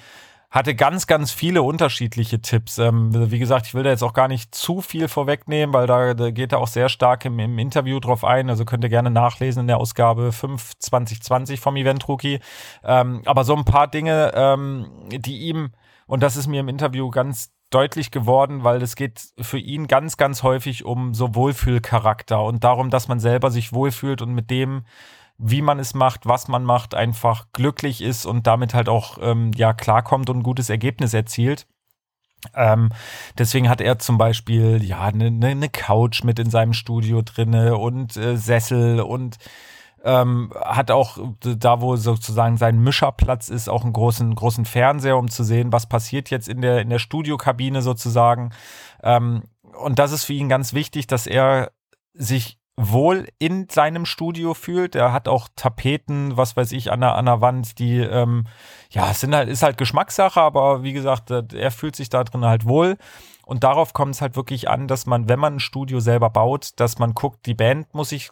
hatte ganz, ganz viele unterschiedliche Tipps. Ähm, wie gesagt, ich will da jetzt auch gar nicht zu viel vorwegnehmen, weil da, da geht er auch sehr stark im, im, Interview drauf ein. Also könnt ihr gerne nachlesen in der Ausgabe 5 2020 vom Event Rookie. Ähm, aber so ein paar Dinge, ähm, die ihm, und das ist mir im Interview ganz deutlich geworden, weil es geht für ihn ganz, ganz häufig um so Wohlfühlcharakter und darum, dass man selber sich wohlfühlt und mit dem wie man es macht, was man macht, einfach glücklich ist und damit halt auch ähm, ja klarkommt und ein gutes Ergebnis erzielt. Ähm, deswegen hat er zum Beispiel ja eine ne, ne Couch mit in seinem Studio drinne und äh, Sessel und ähm, hat auch da, wo sozusagen sein Mischerplatz ist, auch einen großen, großen Fernseher, um zu sehen, was passiert jetzt in der, in der Studiokabine sozusagen. Ähm, und das ist für ihn ganz wichtig, dass er sich wohl in seinem Studio fühlt. Er hat auch Tapeten, was weiß ich, an der, an der Wand, die, ähm, ja, sind halt, ist halt Geschmackssache, aber wie gesagt, er fühlt sich da drin halt wohl. Und darauf kommt es halt wirklich an, dass man, wenn man ein Studio selber baut, dass man guckt, die Band muss sich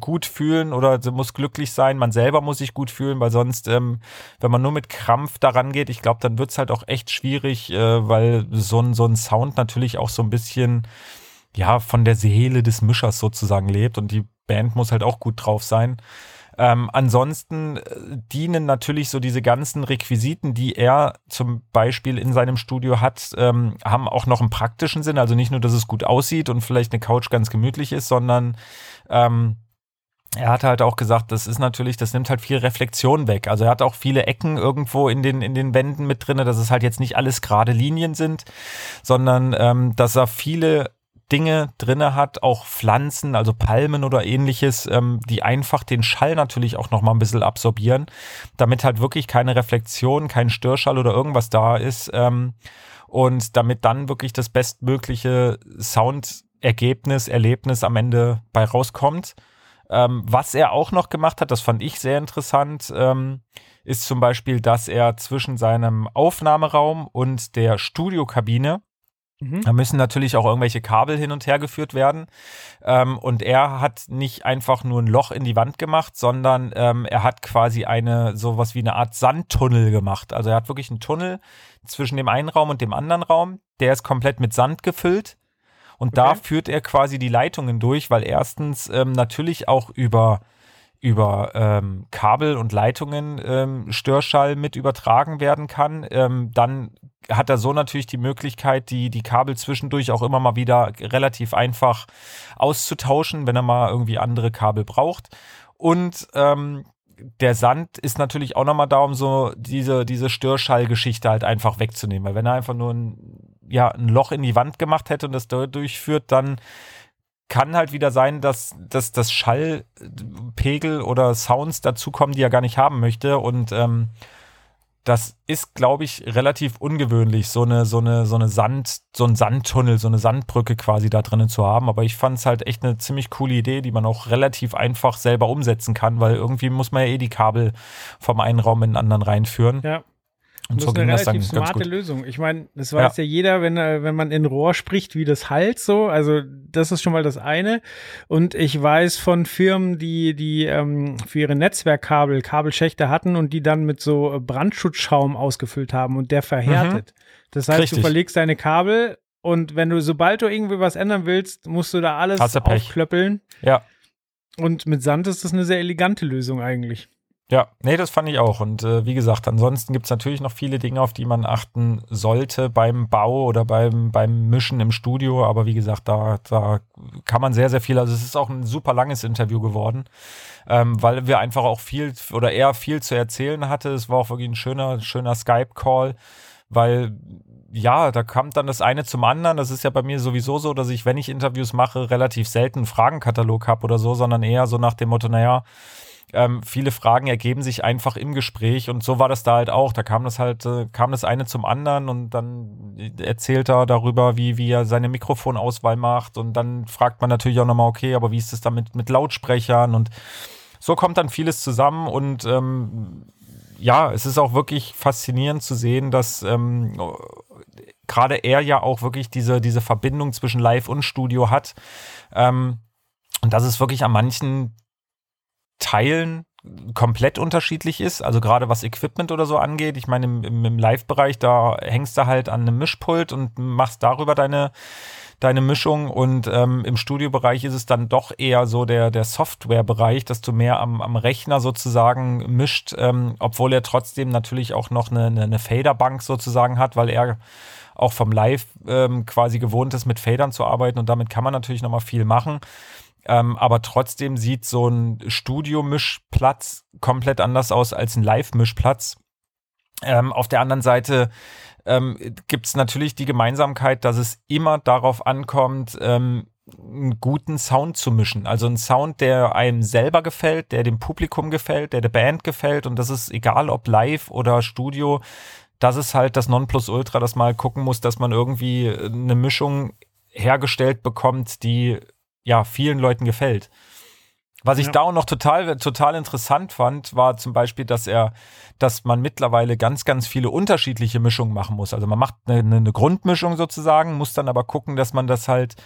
gut fühlen oder muss glücklich sein, man selber muss sich gut fühlen, weil sonst, ähm, wenn man nur mit Krampf daran geht, ich glaube, dann wird es halt auch echt schwierig, äh, weil so ein, so ein Sound natürlich auch so ein bisschen ja, von der Seele des Mischers sozusagen lebt und die Band muss halt auch gut drauf sein. Ähm, ansonsten äh, dienen natürlich so diese ganzen Requisiten, die er zum Beispiel in seinem Studio hat, ähm, haben auch noch einen praktischen Sinn. Also nicht nur, dass es gut aussieht und vielleicht eine Couch ganz gemütlich ist, sondern ähm, er hat halt auch gesagt, das ist natürlich, das nimmt halt viel Reflexion weg. Also er hat auch viele Ecken irgendwo in den, in den Wänden mit drinne, dass es halt jetzt nicht alles gerade Linien sind, sondern ähm, dass er viele Dinge drinne hat, auch Pflanzen, also Palmen oder ähnliches, ähm, die einfach den Schall natürlich auch noch mal ein bisschen absorbieren, damit halt wirklich keine Reflexion, kein Störschall oder irgendwas da ist ähm, und damit dann wirklich das bestmögliche Soundergebnis, Erlebnis am Ende bei rauskommt. Ähm, was er auch noch gemacht hat, das fand ich sehr interessant, ähm, ist zum Beispiel, dass er zwischen seinem Aufnahmeraum und der Studiokabine. Da müssen natürlich auch irgendwelche Kabel hin und her geführt werden. Ähm, und er hat nicht einfach nur ein Loch in die Wand gemacht, sondern ähm, er hat quasi eine, sowas wie eine Art Sandtunnel gemacht. Also er hat wirklich einen Tunnel zwischen dem einen Raum und dem anderen Raum. Der ist komplett mit Sand gefüllt. Und okay. da führt er quasi die Leitungen durch, weil erstens ähm, natürlich auch über über ähm, Kabel und Leitungen ähm, Störschall mit übertragen werden kann. Ähm, dann hat er so natürlich die Möglichkeit, die, die Kabel zwischendurch auch immer mal wieder relativ einfach auszutauschen, wenn er mal irgendwie andere Kabel braucht. Und ähm, der Sand ist natürlich auch nochmal da, um so diese, diese Störschallgeschichte halt einfach wegzunehmen. Weil wenn er einfach nur ein, ja, ein Loch in die Wand gemacht hätte und das durchführt, dann kann halt wieder sein, dass, dass das Schallpegel oder Sounds dazukommen, die er gar nicht haben möchte. Und ähm, das ist, glaube ich, relativ ungewöhnlich, so eine, so eine, so eine Sand, so ein Sandtunnel, so eine Sandbrücke quasi da drinnen zu haben. Aber ich fand es halt echt eine ziemlich coole Idee, die man auch relativ einfach selber umsetzen kann, weil irgendwie muss man ja eh die Kabel vom einen Raum in den anderen reinführen. Ja. Und das so ist eine relativ smarte Lösung. Ich meine, das weiß ja. ja, jeder, wenn, äh, wenn man in Rohr spricht, wie das halt so. Also das ist schon mal das eine. Und ich weiß von Firmen, die, die ähm, für ihre Netzwerkkabel Kabelschächte hatten und die dann mit so Brandschutzschaum ausgefüllt haben und der verhärtet. Mhm. Das heißt, Richtig. du verlegst deine Kabel und wenn du, sobald du irgendwie was ändern willst, musst du da alles aufklöppeln. Ja. Und mit Sand ist das eine sehr elegante Lösung eigentlich. Ja, nee, das fand ich auch. Und äh, wie gesagt, ansonsten gibt es natürlich noch viele Dinge, auf die man achten sollte beim Bau oder beim, beim Mischen im Studio. Aber wie gesagt, da, da kann man sehr, sehr viel. Also es ist auch ein super langes Interview geworden, ähm, weil wir einfach auch viel oder er viel zu erzählen hatte. Es war auch wirklich ein schöner, schöner Skype-Call, weil ja, da kam dann das eine zum anderen. Das ist ja bei mir sowieso so, dass ich, wenn ich Interviews mache, relativ selten einen Fragenkatalog habe oder so, sondern eher so nach dem Motto, naja, ähm, viele Fragen ergeben sich einfach im Gespräch und so war das da halt auch. Da kam das halt, äh, kam das eine zum anderen und dann erzählt er darüber, wie, wie er seine Mikrofonauswahl macht und dann fragt man natürlich auch nochmal, okay, aber wie ist es damit mit Lautsprechern und so kommt dann vieles zusammen und ähm, ja, es ist auch wirklich faszinierend zu sehen, dass ähm, gerade er ja auch wirklich diese, diese Verbindung zwischen Live und Studio hat. Ähm, und das ist wirklich an manchen Teilen komplett unterschiedlich ist. Also gerade was Equipment oder so angeht. Ich meine, im, im Live-Bereich, da hängst du halt an einem Mischpult und machst darüber deine, deine Mischung. Und ähm, im Studiobereich ist es dann doch eher so der, der Software-Bereich, dass du mehr am, am Rechner sozusagen mischt, ähm, obwohl er trotzdem natürlich auch noch eine, eine, eine Faderbank sozusagen hat, weil er auch vom Live ähm, quasi gewohnt ist, mit Fadern zu arbeiten und damit kann man natürlich nochmal viel machen. Ähm, aber trotzdem sieht so ein Studiomischplatz komplett anders aus als ein Live-Mischplatz. Ähm, auf der anderen Seite ähm, gibt es natürlich die Gemeinsamkeit, dass es immer darauf ankommt, ähm, einen guten Sound zu mischen. Also einen Sound, der einem selber gefällt, der dem Publikum gefällt, der der Band gefällt. Und das ist egal, ob live oder Studio. Das ist halt das Nonplusultra, dass man gucken muss, dass man irgendwie eine Mischung hergestellt bekommt, die ja, vielen Leuten gefällt. Was ich ja. da auch noch total, total interessant fand, war zum Beispiel, dass er, dass man mittlerweile ganz, ganz viele unterschiedliche Mischungen machen muss. Also man macht eine, eine Grundmischung sozusagen, muss dann aber gucken, dass man das halt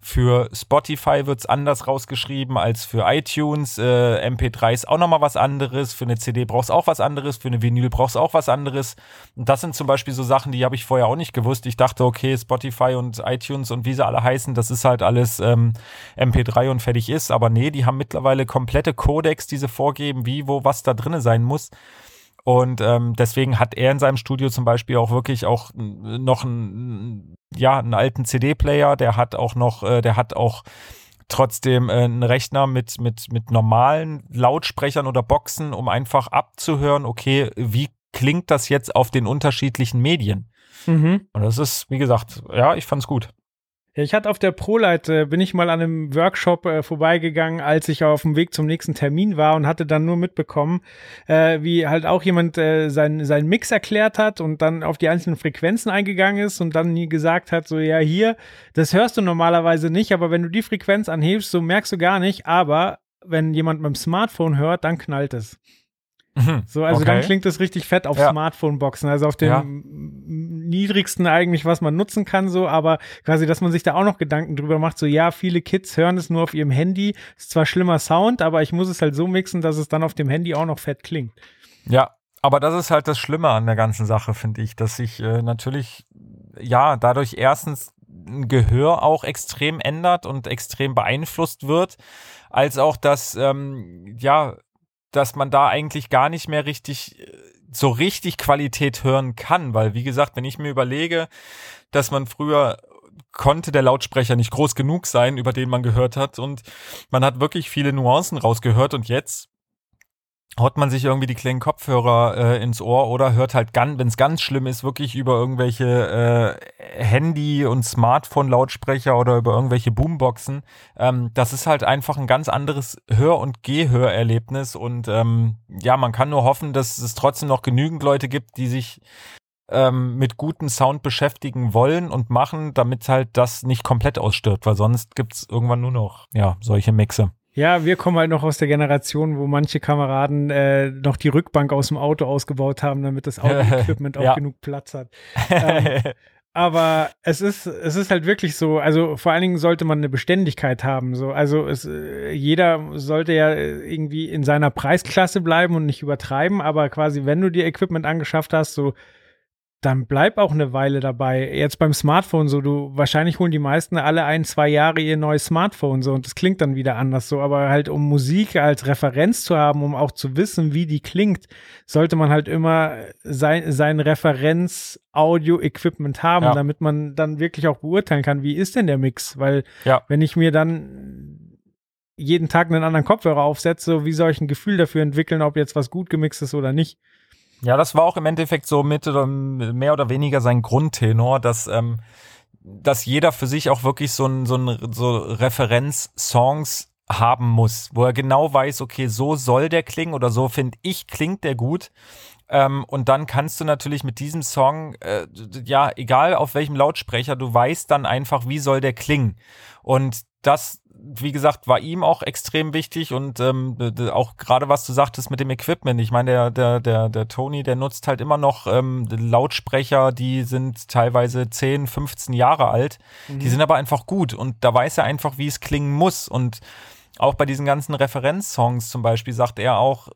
für Spotify wird's anders rausgeschrieben als für iTunes. Äh, MP3 ist auch nochmal was anderes. Für eine CD brauchst auch was anderes. Für eine Vinyl brauchst auch was anderes. Und das sind zum Beispiel so Sachen, die habe ich vorher auch nicht gewusst. Ich dachte, okay, Spotify und iTunes und wie sie alle heißen, das ist halt alles ähm, MP3 und fertig ist. Aber nee, die haben mittlerweile komplette Codex, die sie vorgeben, wie, wo, was da drin sein muss. Und ähm, deswegen hat er in seinem Studio zum Beispiel auch wirklich auch noch einen, ja, einen alten CD-Player, der hat auch noch, äh, der hat auch trotzdem äh, einen Rechner mit, mit, mit normalen Lautsprechern oder Boxen, um einfach abzuhören, okay, wie klingt das jetzt auf den unterschiedlichen Medien? Mhm. Und das ist, wie gesagt, ja, ich fand's gut. Ja, ich hatte auf der ProLight, äh, bin ich mal an einem Workshop äh, vorbeigegangen, als ich auf dem Weg zum nächsten Termin war und hatte dann nur mitbekommen, äh, wie halt auch jemand äh, seinen sein Mix erklärt hat und dann auf die einzelnen Frequenzen eingegangen ist und dann nie gesagt hat, so ja, hier, das hörst du normalerweise nicht, aber wenn du die Frequenz anhebst, so merkst du gar nicht, aber wenn jemand mit dem Smartphone hört, dann knallt es. Mhm. So, also okay. dann klingt es richtig fett auf ja. Smartphone-Boxen, also auf dem ja. niedrigsten eigentlich, was man nutzen kann, so, aber quasi, dass man sich da auch noch Gedanken drüber macht, so, ja, viele Kids hören es nur auf ihrem Handy, ist zwar schlimmer Sound, aber ich muss es halt so mixen, dass es dann auf dem Handy auch noch fett klingt. Ja, aber das ist halt das Schlimme an der ganzen Sache, finde ich, dass sich äh, natürlich, ja, dadurch erstens ein Gehör auch extrem ändert und extrem beeinflusst wird, als auch, dass, ähm, ja, dass man da eigentlich gar nicht mehr richtig äh, so richtig Qualität hören kann, weil wie gesagt, wenn ich mir überlege, dass man früher konnte der Lautsprecher nicht groß genug sein, über den man gehört hat und man hat wirklich viele Nuancen rausgehört und jetzt haut man sich irgendwie die kleinen Kopfhörer äh, ins Ohr oder hört halt wenn es ganz schlimm ist, wirklich über irgendwelche äh, Handy- und Smartphone-Lautsprecher oder über irgendwelche Boomboxen. Ähm, das ist halt einfach ein ganz anderes Hör- und Gehörerlebnis und ähm, ja, man kann nur hoffen, dass es trotzdem noch genügend Leute gibt, die sich ähm, mit gutem Sound beschäftigen wollen und machen, damit halt das nicht komplett ausstirbt, weil sonst gibt's irgendwann nur noch ja solche Mixe. Ja, wir kommen halt noch aus der Generation, wo manche Kameraden äh, noch die Rückbank aus dem Auto ausgebaut haben, damit das Auto-Equipment [LAUGHS] auch ja. genug Platz hat. Ähm, [LAUGHS] aber es ist, es ist halt wirklich so, also vor allen Dingen sollte man eine Beständigkeit haben. So. Also es, äh, jeder sollte ja irgendwie in seiner Preisklasse bleiben und nicht übertreiben, aber quasi, wenn du dir Equipment angeschafft hast, so dann bleib auch eine Weile dabei. Jetzt beim Smartphone so, du wahrscheinlich holen die meisten alle ein, zwei Jahre ihr neues Smartphone so und das klingt dann wieder anders so, aber halt um Musik als Referenz zu haben, um auch zu wissen, wie die klingt, sollte man halt immer sein, sein Referenz-Audio-Equipment haben, ja. damit man dann wirklich auch beurteilen kann, wie ist denn der Mix, weil ja. wenn ich mir dann jeden Tag einen anderen Kopfhörer aufsetze, so wie soll ich ein Gefühl dafür entwickeln, ob jetzt was gut gemixt ist oder nicht? Ja, das war auch im Endeffekt so mit oder mehr oder weniger sein Grundtenor, dass ähm, dass jeder für sich auch wirklich so ein so ein so Referenz-Songs haben muss, wo er genau weiß, okay, so soll der klingen oder so finde ich klingt der gut. Ähm, und dann kannst du natürlich mit diesem Song, äh, ja, egal auf welchem Lautsprecher, du weißt dann einfach, wie soll der klingen. Und das wie gesagt, war ihm auch extrem wichtig und ähm, auch gerade was du sagtest mit dem Equipment. Ich meine, der, der, der, der Tony, der nutzt halt immer noch ähm, Lautsprecher, die sind teilweise 10, 15 Jahre alt. Mhm. Die sind aber einfach gut und da weiß er einfach, wie es klingen muss. Und auch bei diesen ganzen Referenzsongs zum Beispiel sagt er auch,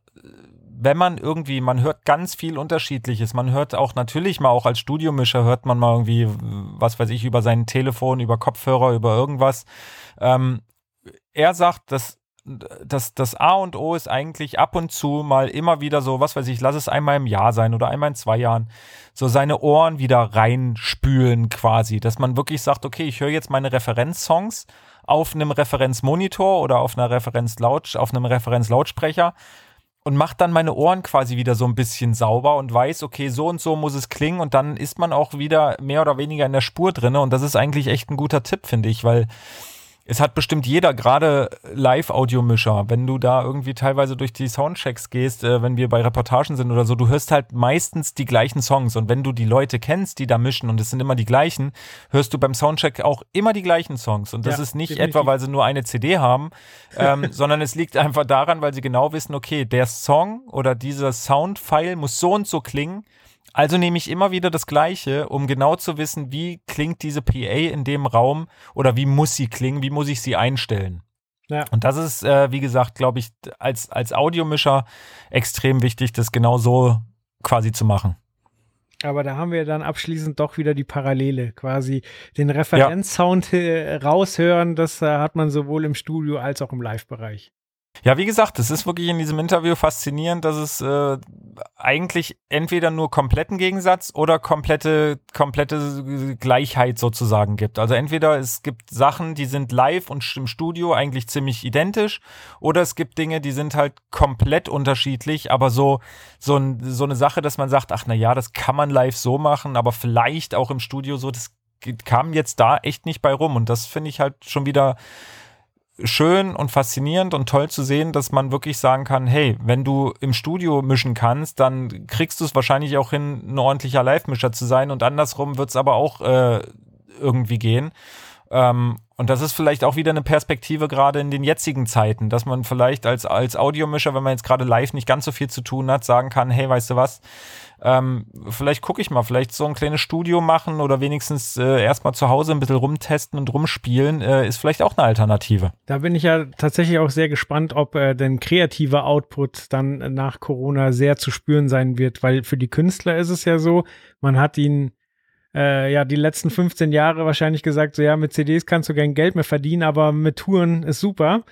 wenn man irgendwie, man hört ganz viel Unterschiedliches. Man hört auch natürlich mal auch als Studiomischer hört man mal irgendwie, was weiß ich, über sein Telefon, über Kopfhörer, über irgendwas. Ähm, er sagt, dass das, das A und O ist eigentlich ab und zu mal immer wieder so, was weiß ich, lass es einmal im Jahr sein oder einmal in zwei Jahren, so seine Ohren wieder reinspülen quasi, dass man wirklich sagt, okay, ich höre jetzt meine Referenzsongs auf einem Referenzmonitor oder auf einer Referenzlaut, auf einem Referenzlautsprecher und macht dann meine Ohren quasi wieder so ein bisschen sauber und weiß, okay, so und so muss es klingen und dann ist man auch wieder mehr oder weniger in der Spur drinne und das ist eigentlich echt ein guter Tipp, finde ich, weil es hat bestimmt jeder, gerade Live-Audiomischer, wenn du da irgendwie teilweise durch die Soundchecks gehst, äh, wenn wir bei Reportagen sind oder so, du hörst halt meistens die gleichen Songs und wenn du die Leute kennst, die da mischen und es sind immer die gleichen, hörst du beim Soundcheck auch immer die gleichen Songs und das ja, ist nicht definitiv. etwa, weil sie nur eine CD haben, ähm, [LAUGHS] sondern es liegt einfach daran, weil sie genau wissen, okay, der Song oder dieser Soundfile muss so und so klingen also nehme ich immer wieder das Gleiche, um genau zu wissen, wie klingt diese PA in dem Raum oder wie muss sie klingen, wie muss ich sie einstellen. Ja. Und das ist, äh, wie gesagt, glaube ich, als, als Audiomischer extrem wichtig, das genau so quasi zu machen. Aber da haben wir dann abschließend doch wieder die Parallele, quasi den Referenzsound ja. raushören, das äh, hat man sowohl im Studio als auch im Live-Bereich. Ja, wie gesagt, es ist wirklich in diesem Interview faszinierend, dass es äh, eigentlich entweder nur kompletten Gegensatz oder komplette, komplette Gleichheit sozusagen gibt. Also entweder es gibt Sachen, die sind live und im Studio eigentlich ziemlich identisch, oder es gibt Dinge, die sind halt komplett unterschiedlich, aber so, so, ein, so eine Sache, dass man sagt, ach na ja, das kann man live so machen, aber vielleicht auch im Studio so, das kam jetzt da echt nicht bei rum. Und das finde ich halt schon wieder schön und faszinierend und toll zu sehen, dass man wirklich sagen kann, hey, wenn du im Studio mischen kannst, dann kriegst du es wahrscheinlich auch hin, ein ordentlicher Live-Mischer zu sein und andersrum wird es aber auch äh, irgendwie gehen. Ähm, Und das ist vielleicht auch wieder eine Perspektive gerade in den jetzigen Zeiten, dass man vielleicht als, als Audiomischer, wenn man jetzt gerade live nicht ganz so viel zu tun hat, sagen kann, hey, weißt du was, ähm, vielleicht gucke ich mal, vielleicht so ein kleines Studio machen oder wenigstens äh, erstmal zu Hause ein bisschen rumtesten und rumspielen, äh, ist vielleicht auch eine Alternative. Da bin ich ja tatsächlich auch sehr gespannt, ob äh, denn kreativer Output dann nach Corona sehr zu spüren sein wird, weil für die Künstler ist es ja so, man hat ihn äh, ja die letzten 15 Jahre wahrscheinlich gesagt, so ja, mit CDs kannst du kein Geld mehr verdienen, aber mit Touren ist super.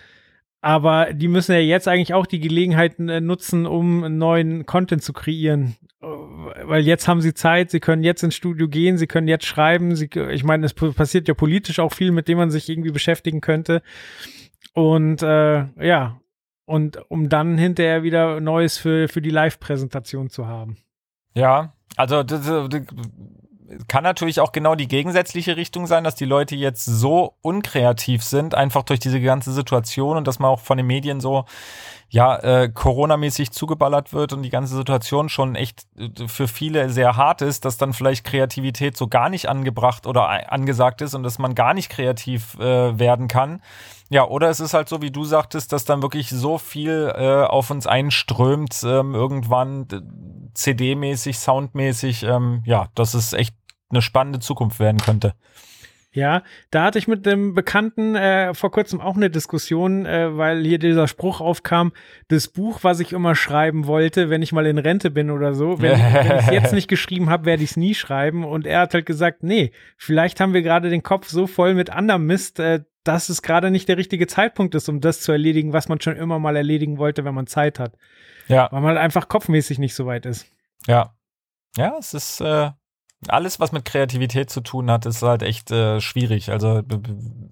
Aber die müssen ja jetzt eigentlich auch die Gelegenheit äh, nutzen, um neuen Content zu kreieren weil jetzt haben sie Zeit, sie können jetzt ins Studio gehen, sie können jetzt schreiben, sie, ich meine, es passiert ja politisch auch viel, mit dem man sich irgendwie beschäftigen könnte. Und äh, ja, und um dann hinterher wieder Neues für, für die Live-Präsentation zu haben. Ja, also das, das kann natürlich auch genau die gegensätzliche Richtung sein, dass die Leute jetzt so unkreativ sind, einfach durch diese ganze Situation und dass man auch von den Medien so ja, äh, Corona-mäßig zugeballert wird und die ganze Situation schon echt äh, für viele sehr hart ist, dass dann vielleicht Kreativität so gar nicht angebracht oder angesagt ist und dass man gar nicht kreativ äh, werden kann. Ja, oder es ist halt so, wie du sagtest, dass dann wirklich so viel äh, auf uns einströmt, ähm, irgendwann CD-mäßig, Soundmäßig, ähm, ja, dass es echt eine spannende Zukunft werden könnte. Ja, da hatte ich mit dem Bekannten äh, vor kurzem auch eine Diskussion, äh, weil hier dieser Spruch aufkam, das Buch, was ich immer schreiben wollte, wenn ich mal in Rente bin oder so, wenn, wenn ich es jetzt nicht [LAUGHS] geschrieben habe, werde ich es nie schreiben. Und er hat halt gesagt, nee, vielleicht haben wir gerade den Kopf so voll mit anderem Mist, äh, dass es gerade nicht der richtige Zeitpunkt ist, um das zu erledigen, was man schon immer mal erledigen wollte, wenn man Zeit hat. Ja. Weil man halt einfach kopfmäßig nicht so weit ist. Ja. Ja, es ist, äh, alles, was mit Kreativität zu tun hat, ist halt echt äh, schwierig. Also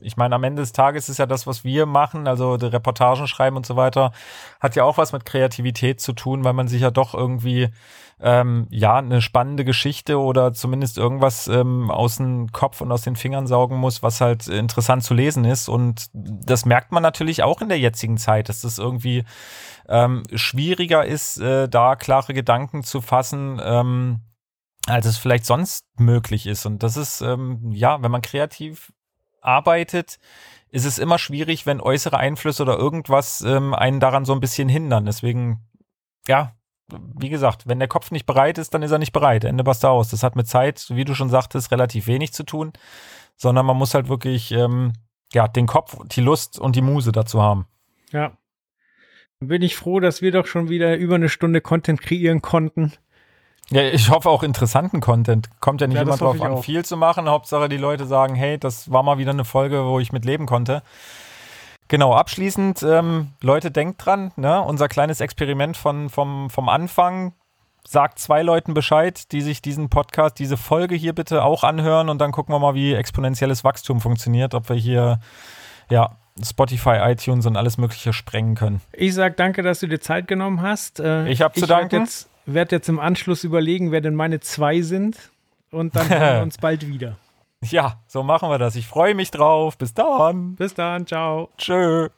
ich meine, am Ende des Tages ist ja das, was wir machen, also die Reportagen schreiben und so weiter, hat ja auch was mit Kreativität zu tun, weil man sich ja doch irgendwie ähm, ja eine spannende Geschichte oder zumindest irgendwas ähm, aus dem Kopf und aus den Fingern saugen muss, was halt interessant zu lesen ist. Und das merkt man natürlich auch in der jetzigen Zeit, dass das irgendwie ähm, schwieriger ist, äh, da klare Gedanken zu fassen. Ähm, als es vielleicht sonst möglich ist. Und das ist, ähm, ja, wenn man kreativ arbeitet, ist es immer schwierig, wenn äußere Einflüsse oder irgendwas ähm, einen daran so ein bisschen hindern. Deswegen, ja, wie gesagt, wenn der Kopf nicht bereit ist, dann ist er nicht bereit. Ende basta aus. Das hat mit Zeit, wie du schon sagtest, relativ wenig zu tun, sondern man muss halt wirklich, ähm, ja, den Kopf, die Lust und die Muse dazu haben. Ja. Bin ich froh, dass wir doch schon wieder über eine Stunde Content kreieren konnten. Ja, ich hoffe auch interessanten Content. Kommt ja nicht ja, immer drauf an, auch. viel zu machen. Hauptsache die Leute sagen, hey, das war mal wieder eine Folge, wo ich mit leben konnte. Genau, abschließend, ähm, Leute, denkt dran, ne? unser kleines Experiment von, vom, vom Anfang. Sagt zwei Leuten Bescheid, die sich diesen Podcast, diese Folge hier bitte auch anhören und dann gucken wir mal, wie exponentielles Wachstum funktioniert, ob wir hier, ja, Spotify, iTunes und alles Mögliche sprengen können. Ich sag danke, dass du dir Zeit genommen hast. Äh, ich habe zu danken. Jetzt werde jetzt im Anschluss überlegen, wer denn meine zwei sind. Und dann sehen wir [LAUGHS] uns bald wieder. Ja, so machen wir das. Ich freue mich drauf. Bis dann. Bis dann. Ciao. Tschö.